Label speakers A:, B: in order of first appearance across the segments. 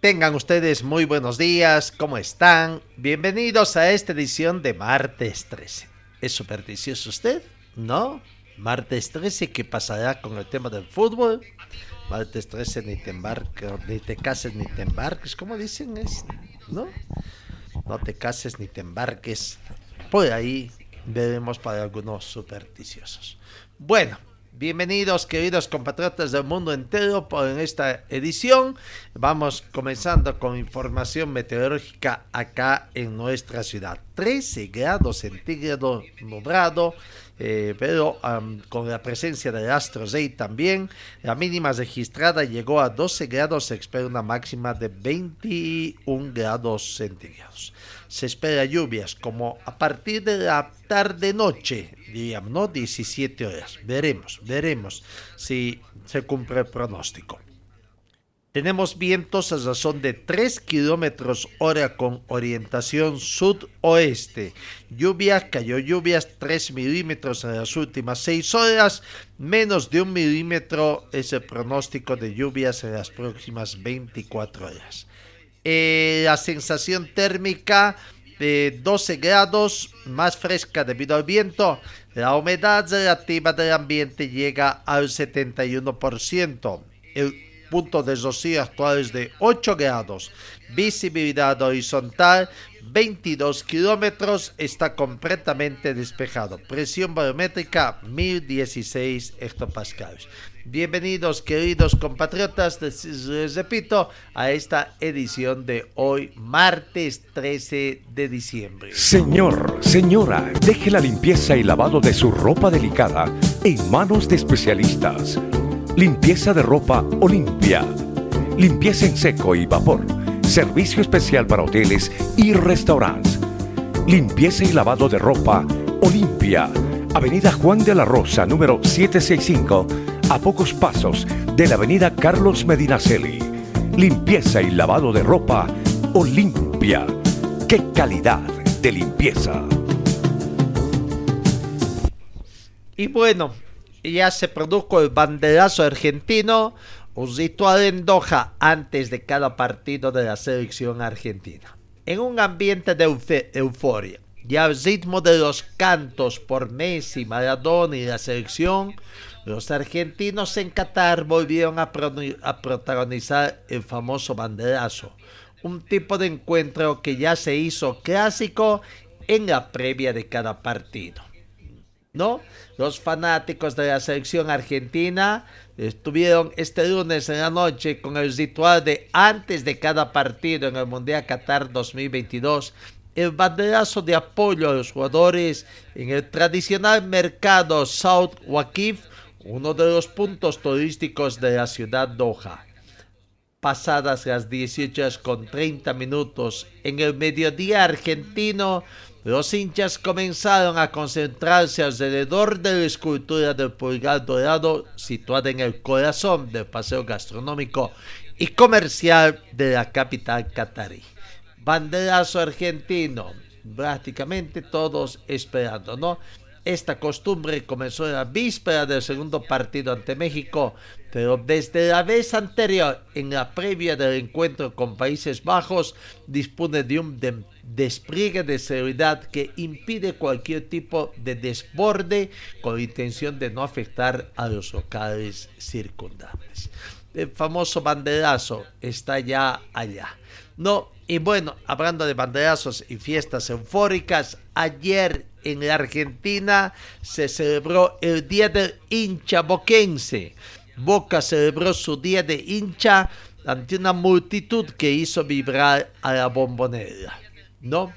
A: tengan ustedes muy buenos días, ¿cómo están? Bienvenidos a esta edición de martes 13. ¿Es supersticioso usted? ¿No? Martes 13, ¿qué pasará con el tema del fútbol? Martes 13, ni te embarques, ni te cases, ni te embarques, ¿cómo dicen? Es, ¿No? No te cases, ni te embarques. Por ahí veremos para algunos supersticiosos. Bueno, Bienvenidos queridos compatriotas del mundo entero por esta edición. Vamos comenzando con información meteorológica acá en nuestra ciudad. 13 grados centígrados nublado, eh, pero con la presencia del astro Rey también. La mínima registrada llegó a 12 grados, se espera una máxima de 21 grados centígrados se espera lluvias como a partir de la tarde-noche, diríamos, ¿no? 17 horas. Veremos, veremos si se cumple el pronóstico. Tenemos vientos a razón de 3 kilómetros hora con orientación sudoeste. Lluvia, cayó lluvias 3 milímetros en las últimas 6 horas. Menos de un milímetro es el pronóstico de lluvias en las próximas 24 horas. Eh, la sensación térmica de 12 grados, más fresca debido al viento. La humedad relativa del ambiente llega al 71%. El punto de rocío actual es de 8 grados. Visibilidad horizontal 22 kilómetros. Está completamente despejado. Presión barométrica 1016 hectopascales. Bienvenidos queridos compatriotas, les repito, a esta edición de hoy, martes 13 de diciembre.
B: Señor, señora, deje la limpieza y lavado de su ropa delicada en manos de especialistas. Limpieza de ropa Olimpia. Limpieza en seco y vapor. Servicio especial para hoteles y restaurantes. Limpieza y lavado de ropa Olimpia. Avenida Juan de la Rosa, número 765 a pocos pasos de la avenida Carlos Medinaceli. Limpieza y lavado de ropa Olimpia. ¡Qué calidad de limpieza!
A: Y bueno, ya se produjo el banderazo argentino, en Doha antes de cada partido de la selección argentina. En un ambiente de euforia y al ritmo de los cantos por Messi, Maradona y la selección, los argentinos en Qatar volvieron a, protagonizar el famoso banderazo, un tipo de encuentro que ya se hizo clásico en la previa de cada partido. ¿No? Los fanáticos de la selección argentina estuvieron este lunes en la noche con el ritual de antes de cada partido en el Mundial Qatar 2022 el banderazo de apoyo a los jugadores en el tradicional mercado South Waqif uno de los puntos turísticos de la ciudad Doha. Pasadas las 18 con 30 minutos en el mediodía argentino, los hinchas comenzaron a concentrarse alrededor de la escultura del pulgar dorado situada en el corazón del paseo gastronómico y comercial de la capital catarí. Banderazo argentino, prácticamente todos esperando, ¿no? Esta costumbre comenzó en la víspera del segundo partido ante México, pero desde la vez anterior, en la previa del encuentro con Países Bajos, dispone de un despliegue de seguridad que impide cualquier tipo de desborde con intención de no afectar a los locales circundantes. El famoso banderazo está ya allá. No, Y bueno, hablando de banderazos y fiestas eufóricas, ayer en la Argentina se celebró el Día del Hincha Boquense. Boca celebró su Día de Hincha ante una multitud que hizo vibrar a la bombonera. ¿No?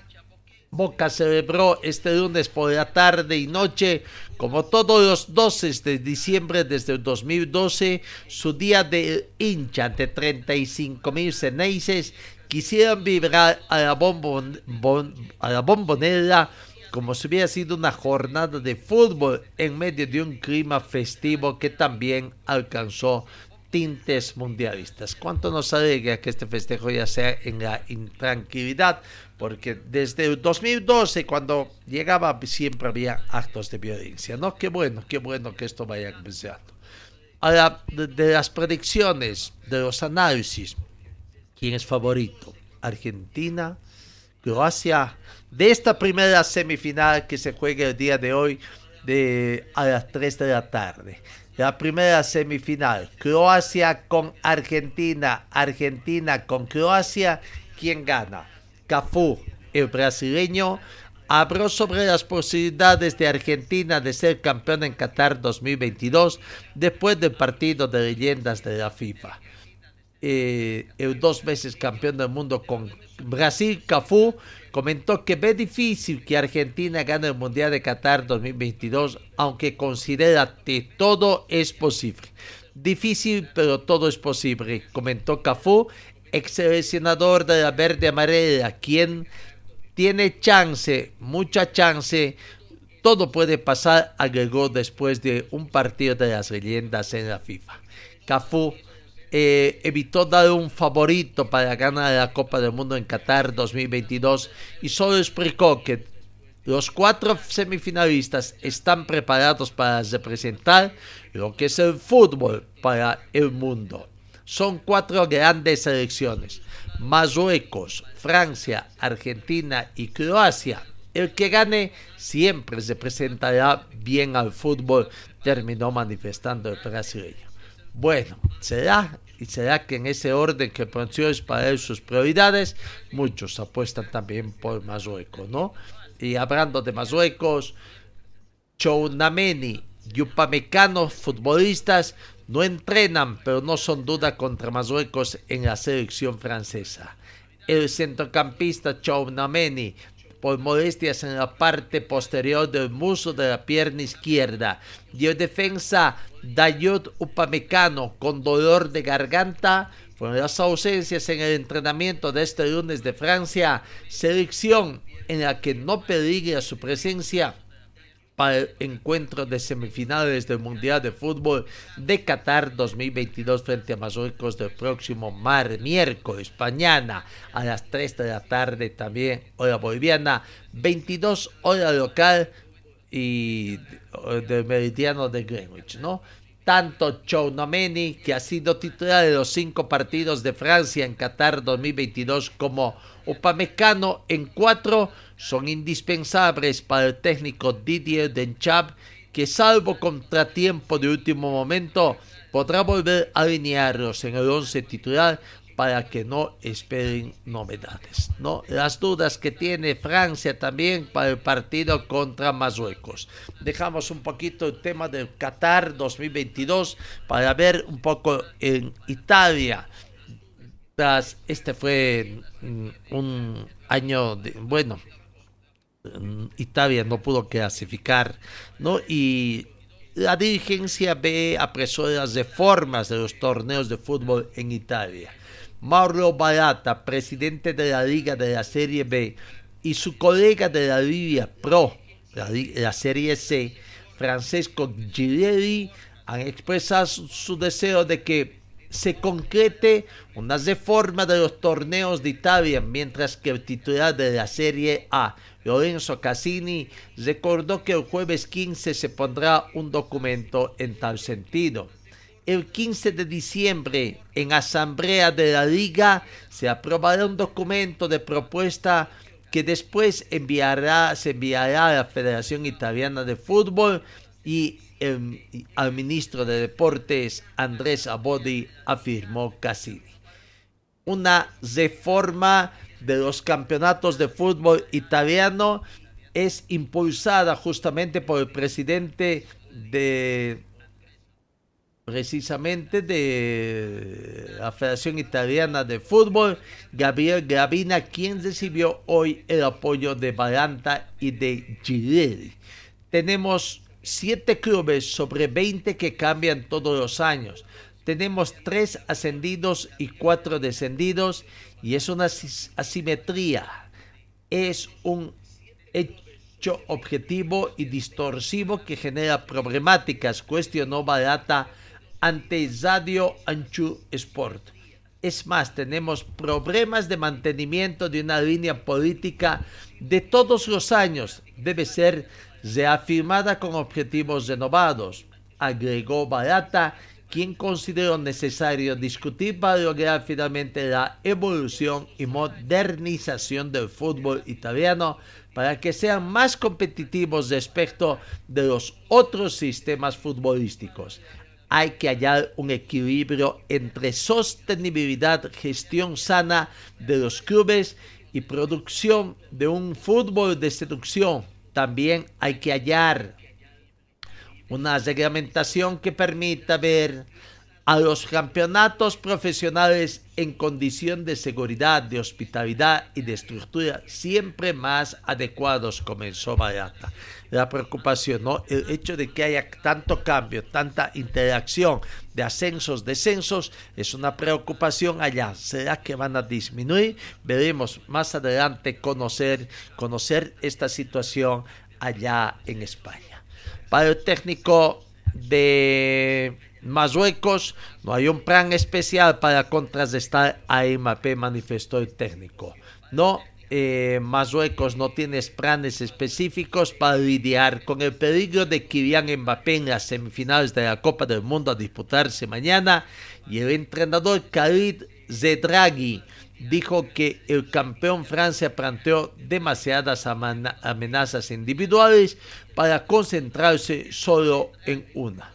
A: Boca celebró este lunes por la tarde y noche, como todos los 12 de diciembre desde el 2012, su día de hincha ante 35 mil ceneices quisieron vibrar a la, a la bombonera como si hubiera sido una jornada de fútbol en medio de un clima festivo que también alcanzó tintes mundialistas. ¿Cuánto nos alegra que este festejo ya sea en la intranquilidad? Porque desde el 2012, cuando llegaba, siempre había actos de violencia, ¿no? Qué bueno, qué bueno que esto vaya cambiando. Ahora, de, de las predicciones, de los análisis, ¿quién es favorito? Argentina, Croacia, de esta primera semifinal que se juega el día de hoy de, a las 3 de la tarde la primera semifinal, Croacia con Argentina, Argentina con Croacia, ¿quién gana? Cafú, el brasileño, habló sobre las posibilidades de Argentina de ser campeón en Qatar 2022 después del partido de leyendas de la FIFA. Eh, el dos veces campeón del mundo con Brasil, Cafú, comentó que ve difícil que Argentina gane el Mundial de Qatar 2022, aunque considera que todo es posible. Difícil, pero todo es posible, comentó Cafú, ex seleccionador de la verde amarela, quien tiene chance, mucha chance. Todo puede pasar, agregó después de un partido de las leyendas en la FIFA. Cafú eh, evitó dar un favorito para ganar la Copa del Mundo en Qatar 2022 y solo explicó que los cuatro semifinalistas están preparados para representar lo que es el fútbol para el mundo. Son cuatro grandes selecciones. Marruecos, Francia, Argentina y Croacia. El que gane siempre representará bien al fútbol, terminó manifestando el brasileño. Bueno, será y será que en ese orden que para él sus prioridades, muchos apuestan también por Marruecos, ¿no? Y hablando de Marruecos, Chounameni y Upamecano, futbolistas, no entrenan, pero no son duda contra Marruecos en la selección francesa. El centrocampista Chounameni por molestias en la parte posterior del muslo de la pierna izquierda. Y defensa Dayud Upamecano con dolor de garganta fueron las ausencias en el entrenamiento de este lunes de Francia, selección en la que no peligra su presencia para el encuentro de semifinales del Mundial de Fútbol de Qatar 2022 frente a Marruecos del próximo mar, miércoles, mañana a las 3 de la tarde también, hora boliviana, 22 hora local y del meridiano de Greenwich, ¿no? Tanto Chounameni, que ha sido titular de los cinco partidos de Francia en Qatar 2022, como Upamecano en cuatro, son indispensables para el técnico Didier Denchab, que salvo contratiempo de último momento, podrá volver a alinearlos en el once titular para que no esperen novedades. ¿no? Las dudas que tiene Francia también para el partido contra Marruecos. Dejamos un poquito el tema del Qatar 2022 para ver un poco en Italia. Este fue mm, un año, de, bueno, Italia no pudo clasificar, ¿no? Y la dirigencia ve las reformas de los torneos de fútbol en Italia. Mauro Barata, presidente de la Liga de la Serie B, y su colega de la Liga Pro, la, Serie C, Francesco Girelli, han expresado su deseo de que se concrete una reforma de los torneos de Italia, mientras que el titular de la Serie A, Lorenzo Cassini, recordó que el jueves 15 se pondrá un documento en tal sentido. El 15 de diciembre, en Asamblea de la Liga, se aprobará un documento de propuesta que después enviará, se enviará a la Federación Italiana de Fútbol y al ministro de Deportes Andrés Abodi afirmó Cassini. Una reforma de los campeonatos de fútbol italiano es impulsada justamente por el presidente de precisamente de la Federación Italiana de Fútbol, Gabriel Gravina, quien recibió hoy el apoyo de Balanta y de Girelli. Tenemos siete clubes sobre 20 que cambian todos los años. Tenemos tres ascendidos y cuatro descendidos y es una asimetría. Es un hecho objetivo y distorsivo que genera problemáticas, cuestionó Balata ante Radio Anchu Sport. Es más, tenemos problemas de mantenimiento de una línea política de todos los años. Debe ser reafirmada con objetivos renovados, agregó Barata, quien consideró necesario discutir para lograr finalmente la evolución y modernización del fútbol italiano para que sean más competitivos respecto de los otros sistemas futbolísticos hay que hallar un equilibrio entre sostenibilidad, gestión sana de los clubes y producción de un fútbol de seducción. También hay que hallar una reglamentación que permita ver a los campeonatos profesionales en condición de seguridad, de hospitalidad y de estructura siempre más adecuados, comenzó Barata. La preocupación, ¿no? El hecho de que haya tanto cambio, tanta interacción de ascensos, descensos, es una preocupación allá. ¿Será que van a disminuir? Veremos más adelante conocer, conocer esta situación allá en España. Para el técnico de Marruecos no hay un plan especial para contrarrestar a Mbappé, manifestó el técnico. No, eh, Marruecos no tiene planes específicos para lidiar con el peligro de Kylian Mbappé en las semifinales de la Copa del Mundo a disputarse mañana y el entrenador Khalid Zedraghi dijo que el campeón Francia planteó demasiadas amenazas individuales para concentrarse solo en una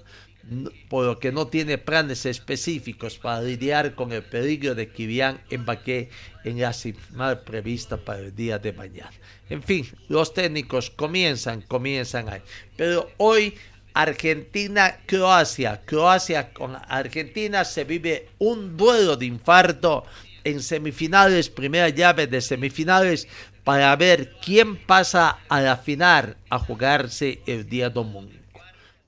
A: por lo que no tiene planes específicos para lidiar con el peligro de Kylian Mbappé en la final prevista para el día de mañana. En fin, los técnicos comienzan, comienzan ahí. Pero hoy Argentina-Croacia, Croacia con Argentina se vive un duelo de infarto en semifinales, primera llave de semifinales, para ver quién pasa a la final a jugarse el día domingo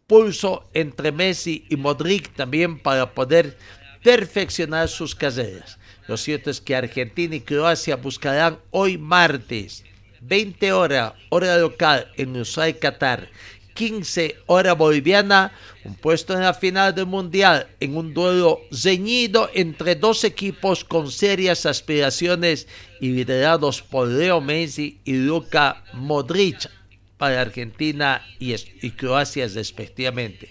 A: pulso entre Messi y Modric también para poder perfeccionar sus carreras. Lo cierto es que Argentina y Croacia buscarán hoy martes 20 horas, hora local en Ushuaia, Qatar, 15 hora boliviana, un puesto en la final del Mundial en un duelo reñido entre dos equipos con serias aspiraciones y liderados por Leo Messi y Luka Modric, para Argentina y, Croacia respectivamente.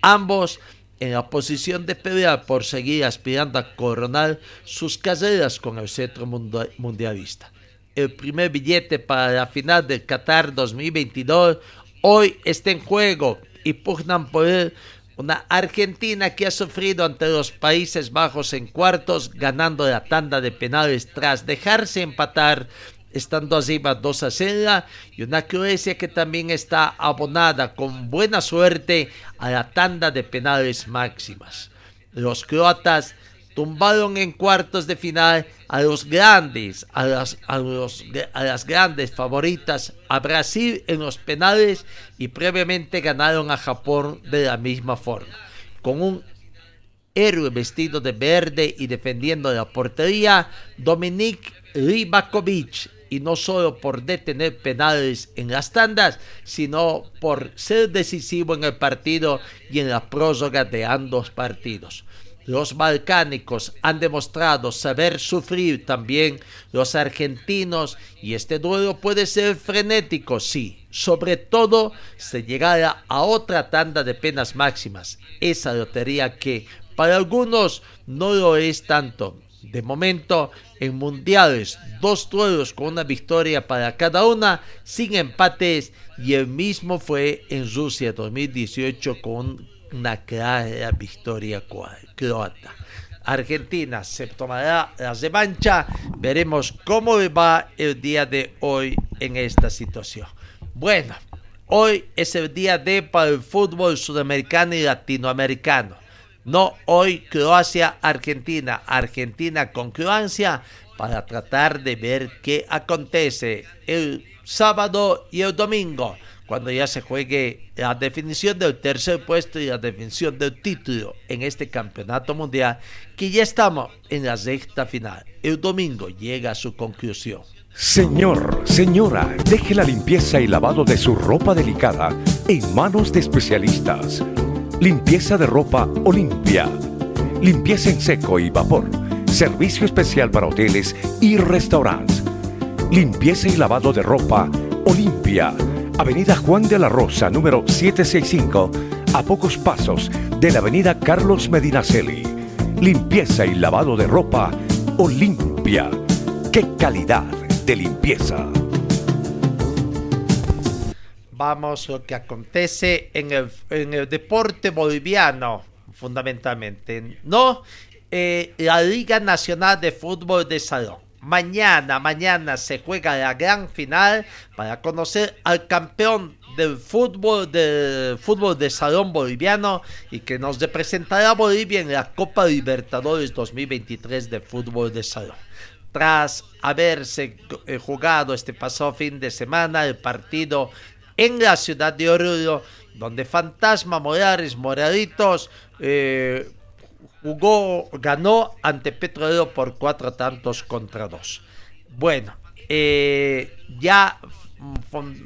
A: Ambos en la posición de pelear por seguir aspirando a coronar sus carreras con el centro mundialista. El primer billete para la final del Qatar 2022 hoy está en juego y pugnan por él una Argentina que ha sufrido ante los Países Bajos en cuartos, ganando la tanda de penales tras dejarse empatar estando arriba 2 a 0 y una Croacia que también está abonada con buena suerte a la tanda de penales máximas. Los croatas tumbaron en cuartos de final a los grandes, a las, a, a las grandes favoritas, a Brasil en los penales y previamente ganaron a Japón de la misma forma. Con un héroe vestido de verde y defendiendo la portería, Dominik Ribakovic y no solo por detener penales en las tandas, sino por ser decisivo en el partido y en la próloga de ambos partidos. Los balcánicos han demostrado saber sufrir también. Los argentinos y este duelo puede ser frenético, sí, sobre todo se llegara a otra tanda de penas máximas, esa lotería que para algunos no lo es tanto, de momento, en mundiales, dos duelos con una victoria para cada una, sin empates, y el mismo fue en Rusia 2018 con una clara victoria croata. Argentina se tomará la revancha. Veremos cómo va el día de hoy en esta situación. Bueno, hoy es el día de para el fútbol sudamericano y latinoamericano. No hoy Croacia-Argentina, Argentina con Croacia para tratar de ver qué acontece el sábado y el domingo cuando ya se juegue la definición del tercer puesto y la definición del título en este campeonato mundial, que ya estamos en la sexta final. El domingo llega a su conclusión.
B: Señor, señora, deje la limpieza y lavado de su ropa delicada en manos de especialistas. Limpieza de ropa Olimpia. Limpieza en seco y vapor. Servicio especial para hoteles y restaurantes. Limpieza y lavado de ropa Olimpia Avenida Juan de la Rosa, número 765, a pocos pasos de la Avenida Carlos Medinaceli. Limpieza y lavado de ropa Olimpia. ¡Qué calidad de limpieza!
A: Vamos a lo que acontece en el, deporte boliviano, fundamentalmente. No, eh, la Liga Nacional de Fútbol de Salón Mañana, mañana se juega la gran final para conocer al campeón del fútbol del fútbol de salón boliviano y que nos representará Bolivia en la Copa Libertadores 2023 de fútbol de salón. Tras haberse eh, jugado este pasado fin de semana el partido en la ciudad de Oruro, donde Fantasma Morales Moraditos eh, jugó, ganó ante Petrolero por cuatro tantos contra dos. Bueno, eh, ya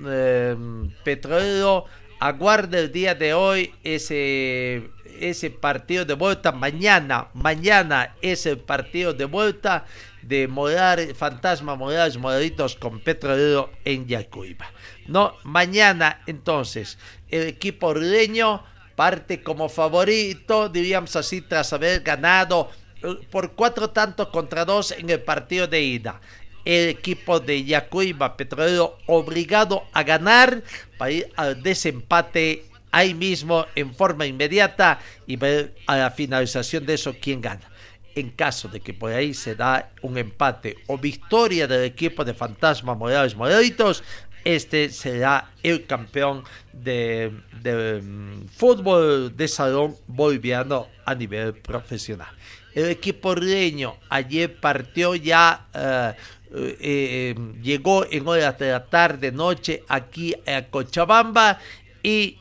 A: eh, Petrolero aguarda el día de hoy ese, ese partido de vuelta. Mañana, mañana es el partido de vuelta de Morar, Fantasma Morales Moraditos con Petrolero en Yacuiba. No, mañana entonces el equipo ordeño parte como favorito, diríamos así, tras haber ganado eh, por cuatro tantos contra dos en el partido de ida. El equipo de Yacuiba Petrolero obligado a ganar para ir al desempate ahí mismo en forma inmediata y ver a la finalización de eso quién gana. En caso de que por ahí se da un empate o victoria del equipo de Fantasma Morales Morelitos, este será el campeón de, mm, fútbol de salón boliviano a nivel profesional. El equipo reño ayer partió ya, eh, eh, llegó en horas de la tarde, noche aquí a Cochabamba y,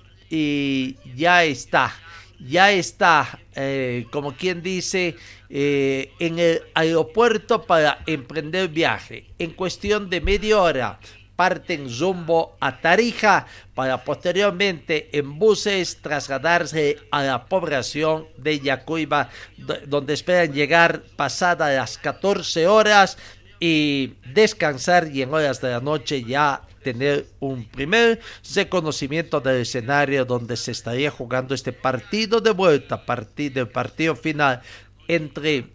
A: ya está, ya está, eh, como quien dice, en el aeropuerto para emprender viaje. En cuestión de media hora parten rumbo a Tarija para posteriormente en buses trasladarse a la población de Yacuiba, donde esperan llegar pasadas las 14 horas y descansar y en horas de la noche ya tener un primer reconocimiento del escenario donde se estaría jugando este partido de vuelta, partido, partido final entre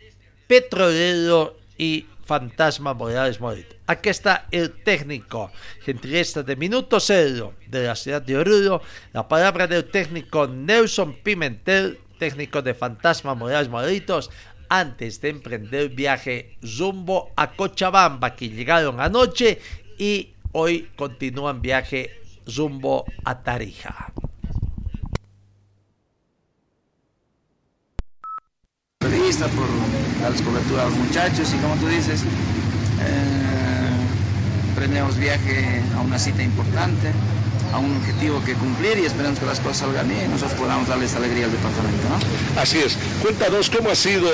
A: Petrolero y Fantasma Morales Morito. Aquí está el técnico, gentileza de Minuto Cero de la ciudad de Oruro. La palabra del técnico Nelson Pimentel, técnico de Fantasma Morales Moritos, antes de emprender viaje rumbo a Cochabamba, que llegaron anoche y hoy continúan viaje rumbo a Tarija.
C: por darles cobertura a los muchachos y como tú dices, eh, prendemos viaje a una cita importante, a un objetivo que cumplir y esperamos que las cosas salgan bien y nosotros podamos darles alegría al departamento.
D: Así es. Cuéntanos cómo ha sido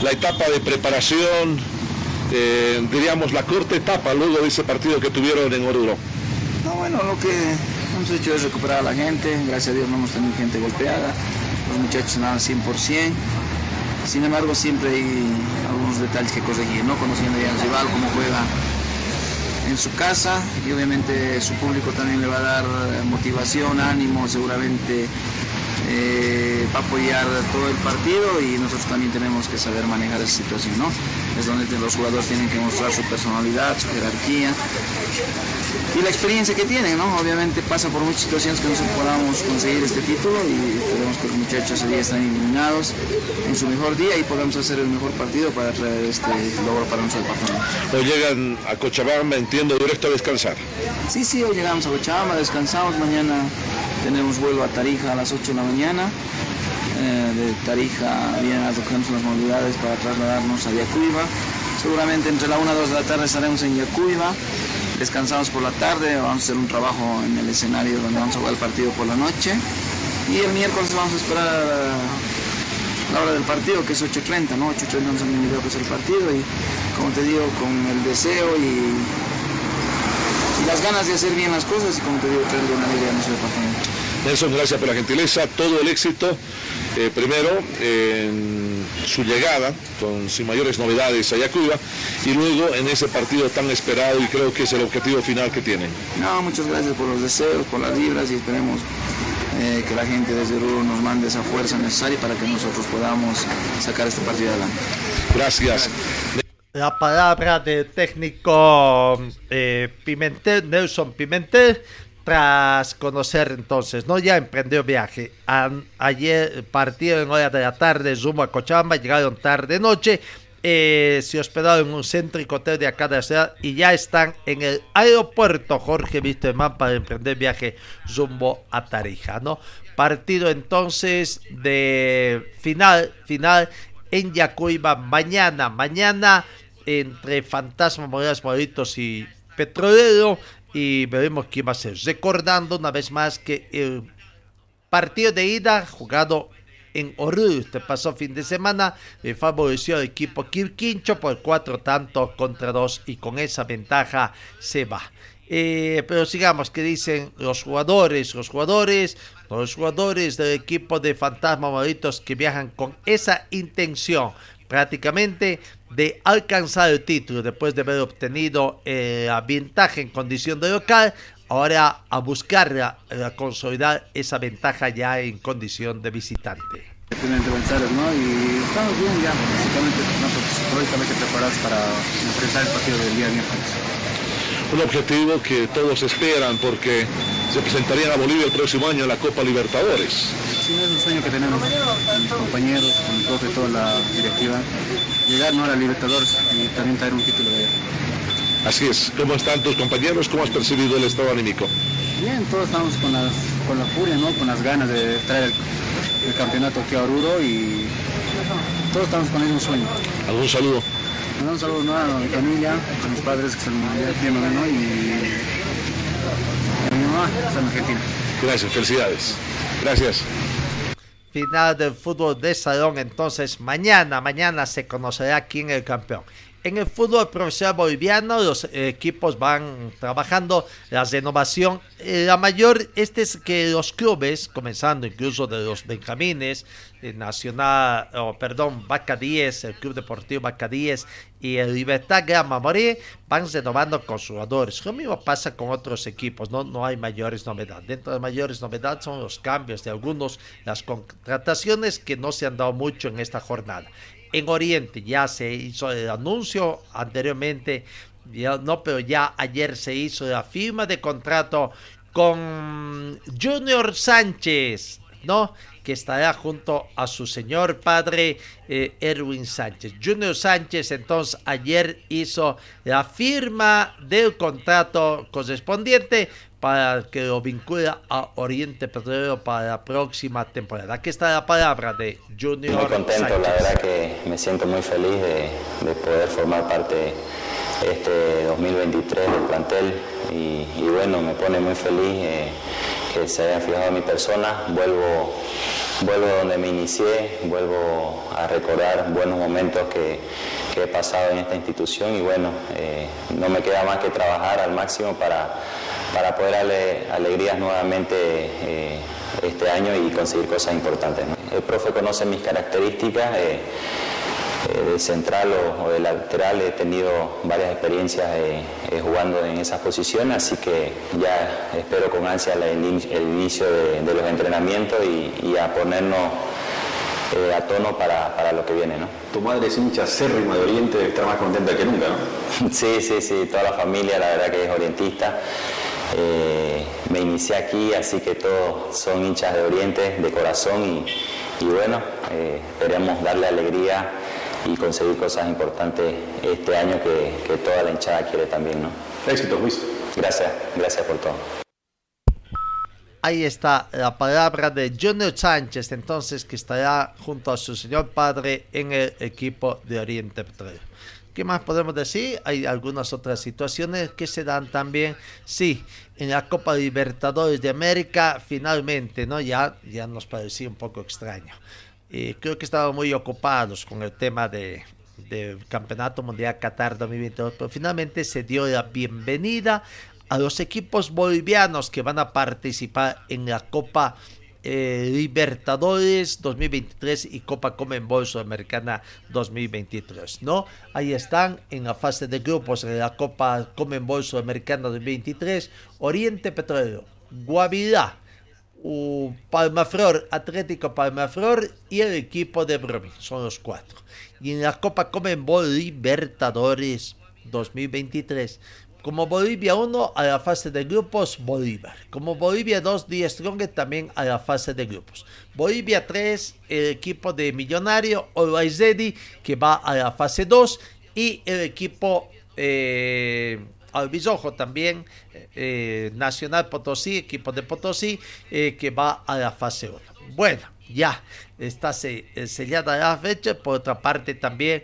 D: la etapa de preparación, eh, diríamos la corta etapa luego de ese partido que tuvieron en Oruro.
C: No, bueno, lo que hemos hecho es recuperar a la gente, gracias a Dios no hemos tenido gente golpeada, los muchachos nada 100%. Sin embargo, siempre hay algunos detalles que corregir, ¿no? Conociendo ya al rival, cómo juega en su casa y obviamente su público también le va a dar motivación, ánimo, seguramente eh, va a apoyar todo el partido y nosotros también tenemos que saber manejar esa situación, ¿no? Es donde los jugadores tienen que mostrar su personalidad, su jerarquía y la experiencia que tienen, ¿no? Obviamente pasa por muchas situaciones que nosotros podamos conseguir este título y esperemos que los muchachos día estén iluminados en su mejor día y podamos hacer el mejor partido para traer este logro para nuestro departamento.
D: Hoy llegan a Cochabamba, entiendo, directo a descansar.
C: Sí, sí, hoy llegamos a Cochabamba, descansamos, mañana tenemos vuelo a Tarija a las 8 de la mañana. Eh, de Tarija vienen a tocarnos las movilidades para trasladarnos a Yacuiba. Seguramente entre la 1 y 2 de la tarde estaremos en Yacuiba. Descansamos por la tarde, vamos a hacer un trabajo en el escenario donde vamos a jugar el partido por la noche. Y el miércoles vamos a esperar la hora del partido, que es 8.30, ¿no? 8.30 vamos a venir que es el partido y como te digo, con el deseo y, y las ganas de hacer bien las cosas y como te digo, traerle una alegría a nuestro departamento.
D: Nelson, gracias por la gentileza, todo el éxito. Eh, primero en su llegada, con sin mayores novedades a Yacuba, y luego en ese partido tan esperado y creo que es el objetivo final que tienen.
C: No, muchas gracias por los deseos, por las vibras y esperemos eh, que la gente desde Oruro nos mande esa fuerza necesaria para que nosotros podamos sacar este partido adelante.
D: Gracias.
A: La palabra del técnico eh, Pimentel, Nelson Pimentel, tras conocer entonces, ¿no? Ya emprendió viaje. ayer partieron en hora de la tarde rumbo a Cochabamba, llegaron tarde noche, eh, se hospedaron en un céntrico hotel de acá de la ciudad y ya están en el aeropuerto Jorge Wisterman para emprender viaje rumbo a Tarija, ¿no? Partido entonces de final, final en Yacuiba mañana, mañana entre Fantasma Morales Moritos y Petrolero y veremos quién va a ser. Recordando una vez más que el partido de ida jugado en Oruro este pasó fin de semana le favoreció al equipo Quirquincho por cuatro tantos contra dos y con esa ventaja se va. Eh, pero sigamos, que dicen los jugadores, los jugadores, los jugadores del equipo de Fantasma Moritos que viajan con esa intención prácticamente de alcanzar el título después de haber obtenido eh, la ventaja en condición de local, ahora a buscar a, consolidar esa ventaja ya en condición de visitante.
C: ¿no? Y estamos bien ya, básicamente psicológicamente preparados para enfrentar el partido del día miércoles.
D: Un objetivo que todos esperan porque se presentarían a Bolivia el próximo año en la Copa Libertadores.
C: Sí, es un sueño que tenemos con mis compañeros, con el profe, toda la directiva, llegar ¿no? a la Libertadores y también traer un título de allá.
D: Así es. ¿Cómo están tus compañeros? ¿Cómo has percibido el estado anímico?
C: Bien, todos estamos con, las, con la furia, ¿no? con las ganas de traer el, campeonato aquí a Oruro y todos estamos con el mismo sueño.
D: ¿Algún saludo?
C: Un saludo a mi familia, a mis padres que están bien, ¿no? y en Argentina.
D: Gracias, felicidades. Gracias.
A: Final del fútbol de salón, entonces mañana, mañana se conocerá quién es el campeón. En el fútbol profesional boliviano los equipos van trabajando la renovación. Eh, la mayor, este es que los clubes, comenzando incluso de los Benjamines, Nacional, oh, perdón, Vaca 10, el Club Deportivo Vaca 10 y el Libertad Gran Morí, van renovando con jugadores. Lo mismo pasa con otros equipos, no, no hay mayores novedades. Dentro de mayores novedades son los cambios de algunos, las contrataciones que no se han dado mucho en esta jornada en Oriente. Ya se hizo el anuncio anteriormente, no, pero ya ayer se hizo la firma de contrato con Junior Sánchez, ¿no? Que estará junto a su señor padre eh, Erwin Sánchez. Junior Sánchez entonces ayer hizo la firma del contrato correspondiente para que lo vincula a Oriente Petrolero para la próxima temporada. Aquí está la palabra de Junior.
E: Muy contento, la verdad que me siento muy feliz de, poder formar parte este 2023 del plantel y, bueno, me pone muy feliz eh, que se haya fijado en mi persona. Vuelvo, vuelvo donde me inicié, vuelvo a recordar buenos momentos que, he pasado en esta institución y bueno, eh, no me queda más que trabajar al máximo para para poder darle alegrías nuevamente eh, este año y conseguir cosas importantes. El profe conoce mis características, eh, eh, de central o, de lateral he tenido varias experiencias eh, jugando en esas posiciones, así que ya espero con ansia el, inicio de, los entrenamientos y, a ponernos a tono para, lo que viene. ¿no?
F: Tu madre es hincha acérrima de Oriente, está más contenta que nunca, ¿no?
E: sí, sí, sí, toda la familia la verdad que es orientista. Me inicié aquí, así que todos son hinchas de Oriente, de corazón y, bueno, esperemos darle alegría y conseguir cosas importantes este año que, toda la hinchada quiere también, ¿no?
F: Éxito, Luis.
E: Gracias, gracias por todo.
A: Ahí está la palabra de Junior Sánchez, entonces, que estará junto a su señor padre en el equipo de Oriente Petrolero. ¿Qué más podemos decir? Hay algunas otras situaciones que se dan también. Sí, en la Copa Libertadores de América, finalmente, ¿no? Ya, ya nos parecía un poco extraño creo que estaban muy ocupados con el tema de, del Campeonato Mundial Qatar 2022, pero finalmente se dio la bienvenida a los equipos bolivianos que van a participar en la Copa eh, Libertadores 2023 y Copa Comenbol Sudamericana 2023, ¿no? Ahí están en la fase de grupos de la Copa Comenbol Sudamericana 2023, Oriente Petrolero, Guavirá, Palmaflor, Atlético Palmaflor y el equipo de Bromi. Son los cuatro. Y en la Copa Comenbol Libertadores 2023. Como Bolivia 1 a la fase de grupos, Bolívar. Como Bolivia 2, Die Strong también a la fase de grupos. Bolivia 3, el equipo de Millonario, Olaizedi, que va a la fase 2. Y el equipo eh, Albizojo también, eh, Nacional Potosí, equipo de Potosí, eh, que va a la fase 1. Bueno, ya está eh, sellada la fecha. Por otra parte, también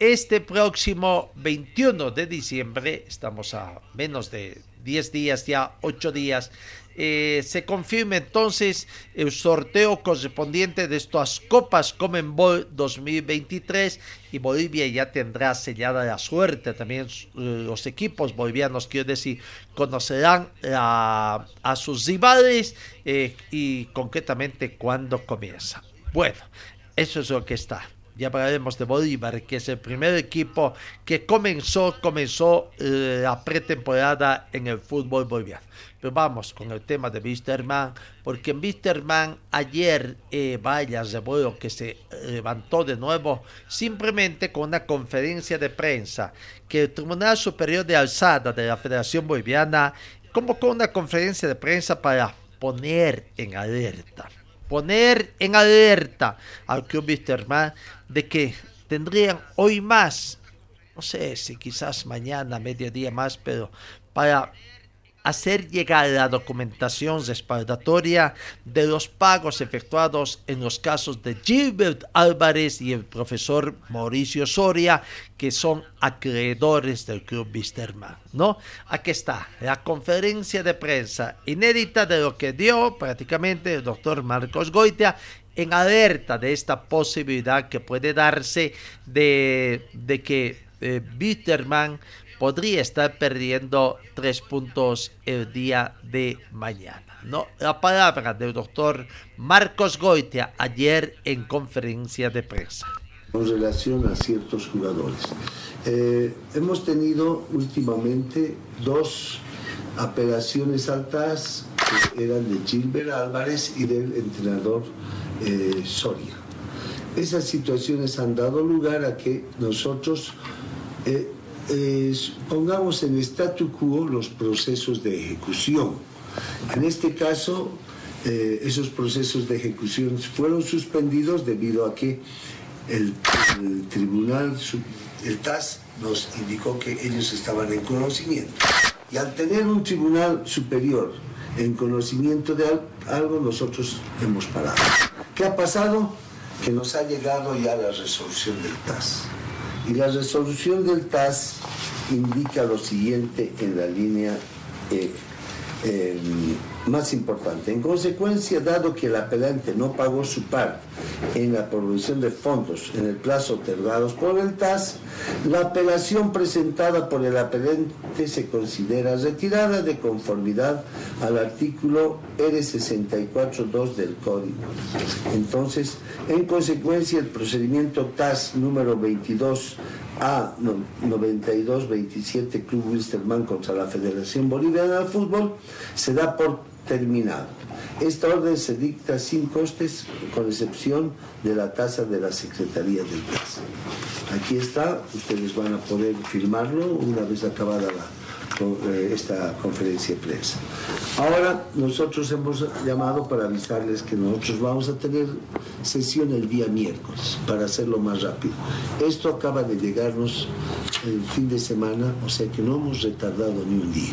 A: este próximo 21 de diciembre, estamos a menos de 10 días, ya 8 días eh, se confirme entonces el sorteo correspondiente de estas Copas Comenbol 2023 y Bolivia ya tendrá sellada la suerte. También eh, los equipos bolivianos, quiero decir, conocerán a, sus rivales eh, y concretamente cuándo comienza. Bueno, eso es lo que está ya hablaremos de Bolívar, que es el primer equipo que comenzó, comenzó la pretemporada en el fútbol boliviano. Pero vamos con el tema de Wisterman, porque en Wisterman ayer, eh, vaya revuelo que se levantó de nuevo, simplemente con una conferencia de prensa que el Tribunal Superior de Alzada de la Federación Boliviana convocó una conferencia de prensa para poner en alerta, poner en alerta al Club Wisterman de que tendrían hoy más, no sé si quizás mañana, mediodía más, pero para hacer llegar la documentación respaldatoria de los pagos efectuados en los casos de Gilbert Álvarez y el profesor Mauricio Soria, que son acreedores del Club Wisterman, ¿no? Aquí está la conferencia de prensa inédita de lo que dio prácticamente el doctor Marcos Goitia en alerta de esta posibilidad que puede darse de, de que eh, podría estar perdiendo tres puntos el día de mañana. ¿no? La palabra del doctor Marcos Goitia ayer en conferencia de prensa.
G: Con relación a ciertos jugadores. Eh, hemos tenido últimamente dos apelaciones altas que eran de Gilbert Álvarez y del entrenador eh, Soria. Esas situaciones han dado lugar a que nosotros eh, pongamos en statu quo los procesos de ejecución. En este caso, eh, esos procesos de ejecución fueron suspendidos debido a que el, tribunal, el TAS, nos indicó que ellos estaban en conocimiento. Y al tener un tribunal superior en conocimiento de algo, nosotros hemos parado. ¿Qué ha pasado? Que nos ha llegado ya la resolución del TAS. Y la resolución del TAS indica lo siguiente en la línea E. eh, más importante. En consecuencia, dado que el apelante no pagó su parte en la provisión de fondos en el plazo otorgados por el TAS, la apelación presentada por el apelante se considera retirada de conformidad al artículo R64.2 del Código. Entonces, en consecuencia, el procedimiento TAS número 22 a 92-27 Club Wilstermann contra la Federación Boliviana de Fútbol se da por terminado. Esta orden se dicta sin costes, con excepción de la tasa de la Secretaría del TAS. Aquí está, ustedes van a poder firmarlo una vez acabada la, esta conferencia de prensa. Ahora nosotros hemos llamado para avisarles que nosotros vamos a tener sesión el día miércoles para hacerlo más rápido. Esto acaba de llegarnos el fin de semana, o sea que no hemos retardado ni un día.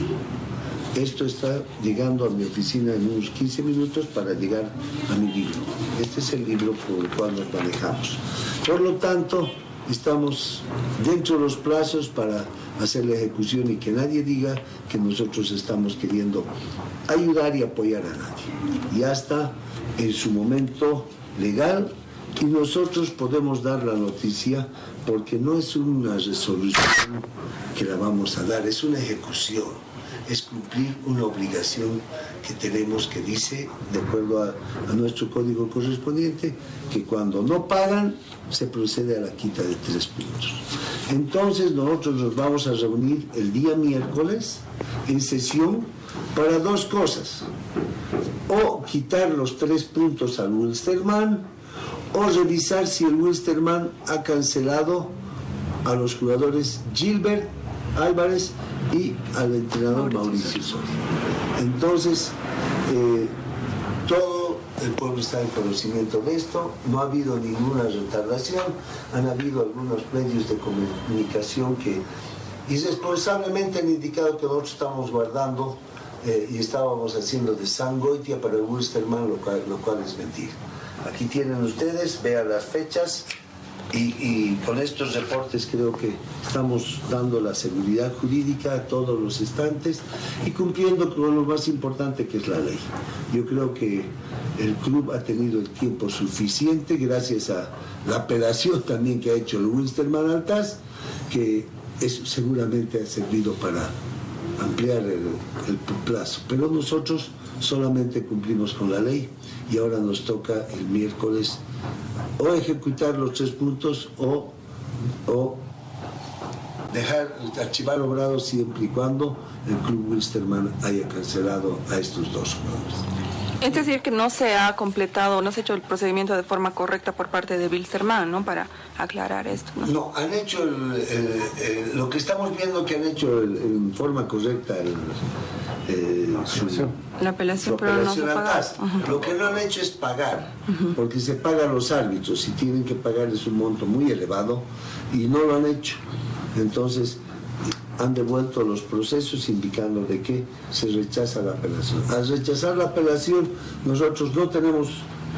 G: Esto está llegando a mi oficina en unos 15 minutos para llegar a mi libro. Este es el libro por el cual nos manejamos. Por lo tanto, estamos dentro de los plazos para hacer la ejecución y que nadie diga que nosotros estamos queriendo ayudar y apoyar a nadie. Ya está en su momento legal y nosotros podemos dar la noticia porque no es una resolución que la vamos a dar, es una ejecución es cumplir una obligación que tenemos que dice, de acuerdo a, nuestro código correspondiente, que cuando no pagan se procede a la quita de tres puntos. Entonces nosotros nos vamos a reunir el día miércoles en sesión para dos cosas. O quitar los tres puntos al Wilstermann o revisar si el Wilstermann ha cancelado a los jugadores Gilbert Álvarez y al entrenador Mauricio Soria. Entonces, eh, todo el pueblo está en conocimiento de esto, no ha habido ninguna retardación, han habido algunos medios de comunicación que irresponsablemente han indicado que nosotros estamos guardando eh, y estábamos haciendo de Sangoitia para el Wilstermann, lo cual, lo cual es mentira. Aquí tienen ustedes, vean las fechas, y, con estos reportes creo que estamos dando la seguridad jurídica a todos los instantes y cumpliendo con lo más importante que es la ley. Yo creo que el club ha tenido el tiempo suficiente gracias a la apelación también que ha hecho el Wilstermann Altaz, que eso seguramente ha servido para ampliar el plazo. Pero nosotros solamente cumplimos con la ley y ahora nos toca el miércoles o ejecutar los tres puntos o, o dejar archivar obrado siempre y cuando el club Wilstermann haya cancelado a estos dos jugadores.
H: Es decir, que no se ha completado, no se ha hecho el procedimiento de forma correcta por parte de Wilstermann, ¿no? Para aclarar esto.
G: No, no han hecho el, el, el, lo que estamos viendo que han hecho en forma correcta eh, su,
H: la apelación, pero no
G: -huh. Lo que no han hecho es pagar, porque se pagan los árbitros y tienen que pagar es un monto muy elevado y no lo han hecho. Entonces, han devuelto los procesos indicando de que se rechaza la apelación. Al rechazar la apelación, nosotros no tenemos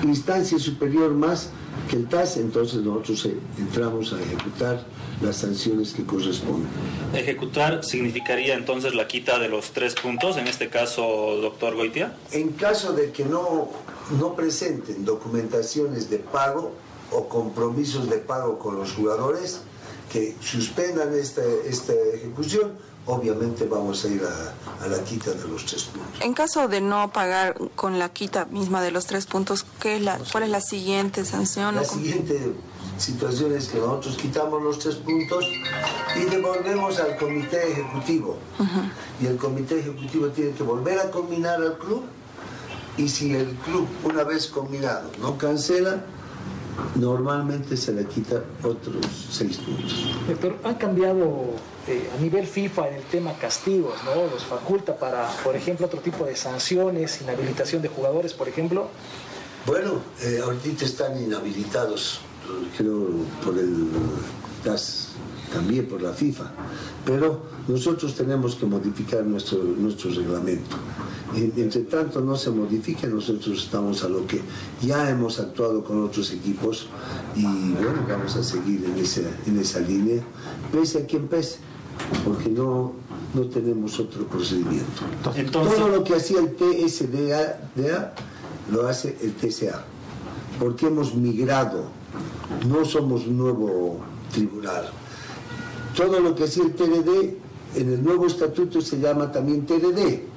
G: instancia superior más que el TAS, entonces nosotros entramos a ejecutar las sanciones que corresponden.
I: ¿Ejecutar significaría entonces la quita de los tres puntos, en este caso, doctor Goitia?
G: En caso de que no, no presenten documentaciones de pago o compromisos de pago con los jugadores, que suspendan esta, esta ejecución, obviamente vamos a ir a, a, la quita de los tres puntos.
H: En caso de no pagar con la quita misma de los tres puntos, ¿qué es la, ¿cuál es la siguiente sanción?
G: La siguiente situación es que nosotros quitamos los tres puntos y devolvemos al comité ejecutivo. Uh -huh. Y el comité ejecutivo tiene que volver a combinar al club y si el club, una vez combinado, no cancela, normalmente se le quita otros seis puntos.
J: Doctor, han cambiado eh, a nivel FIFA en el tema castigos, ¿no? Los faculta para, por ejemplo, otro tipo de sanciones, inhabilitación de jugadores, por ejemplo.
G: Bueno, eh, ahorita están inhabilitados, creo, por el TAS, también por la FIFA, pero nosotros tenemos que modificar nuestro, nuestro reglamento. Entre tanto no se modifique, nosotros estamos a lo que ya hemos actuado con otros equipos y bueno, vamos a seguir en esa, en esa línea, pese a quien pese, porque no, no tenemos otro procedimiento. Todo lo que hacía el TSDA lo hace el TCA, porque hemos migrado, no somos un nuevo tribunal. Todo lo que hacía el TDD en el nuevo estatuto se llama también TDD.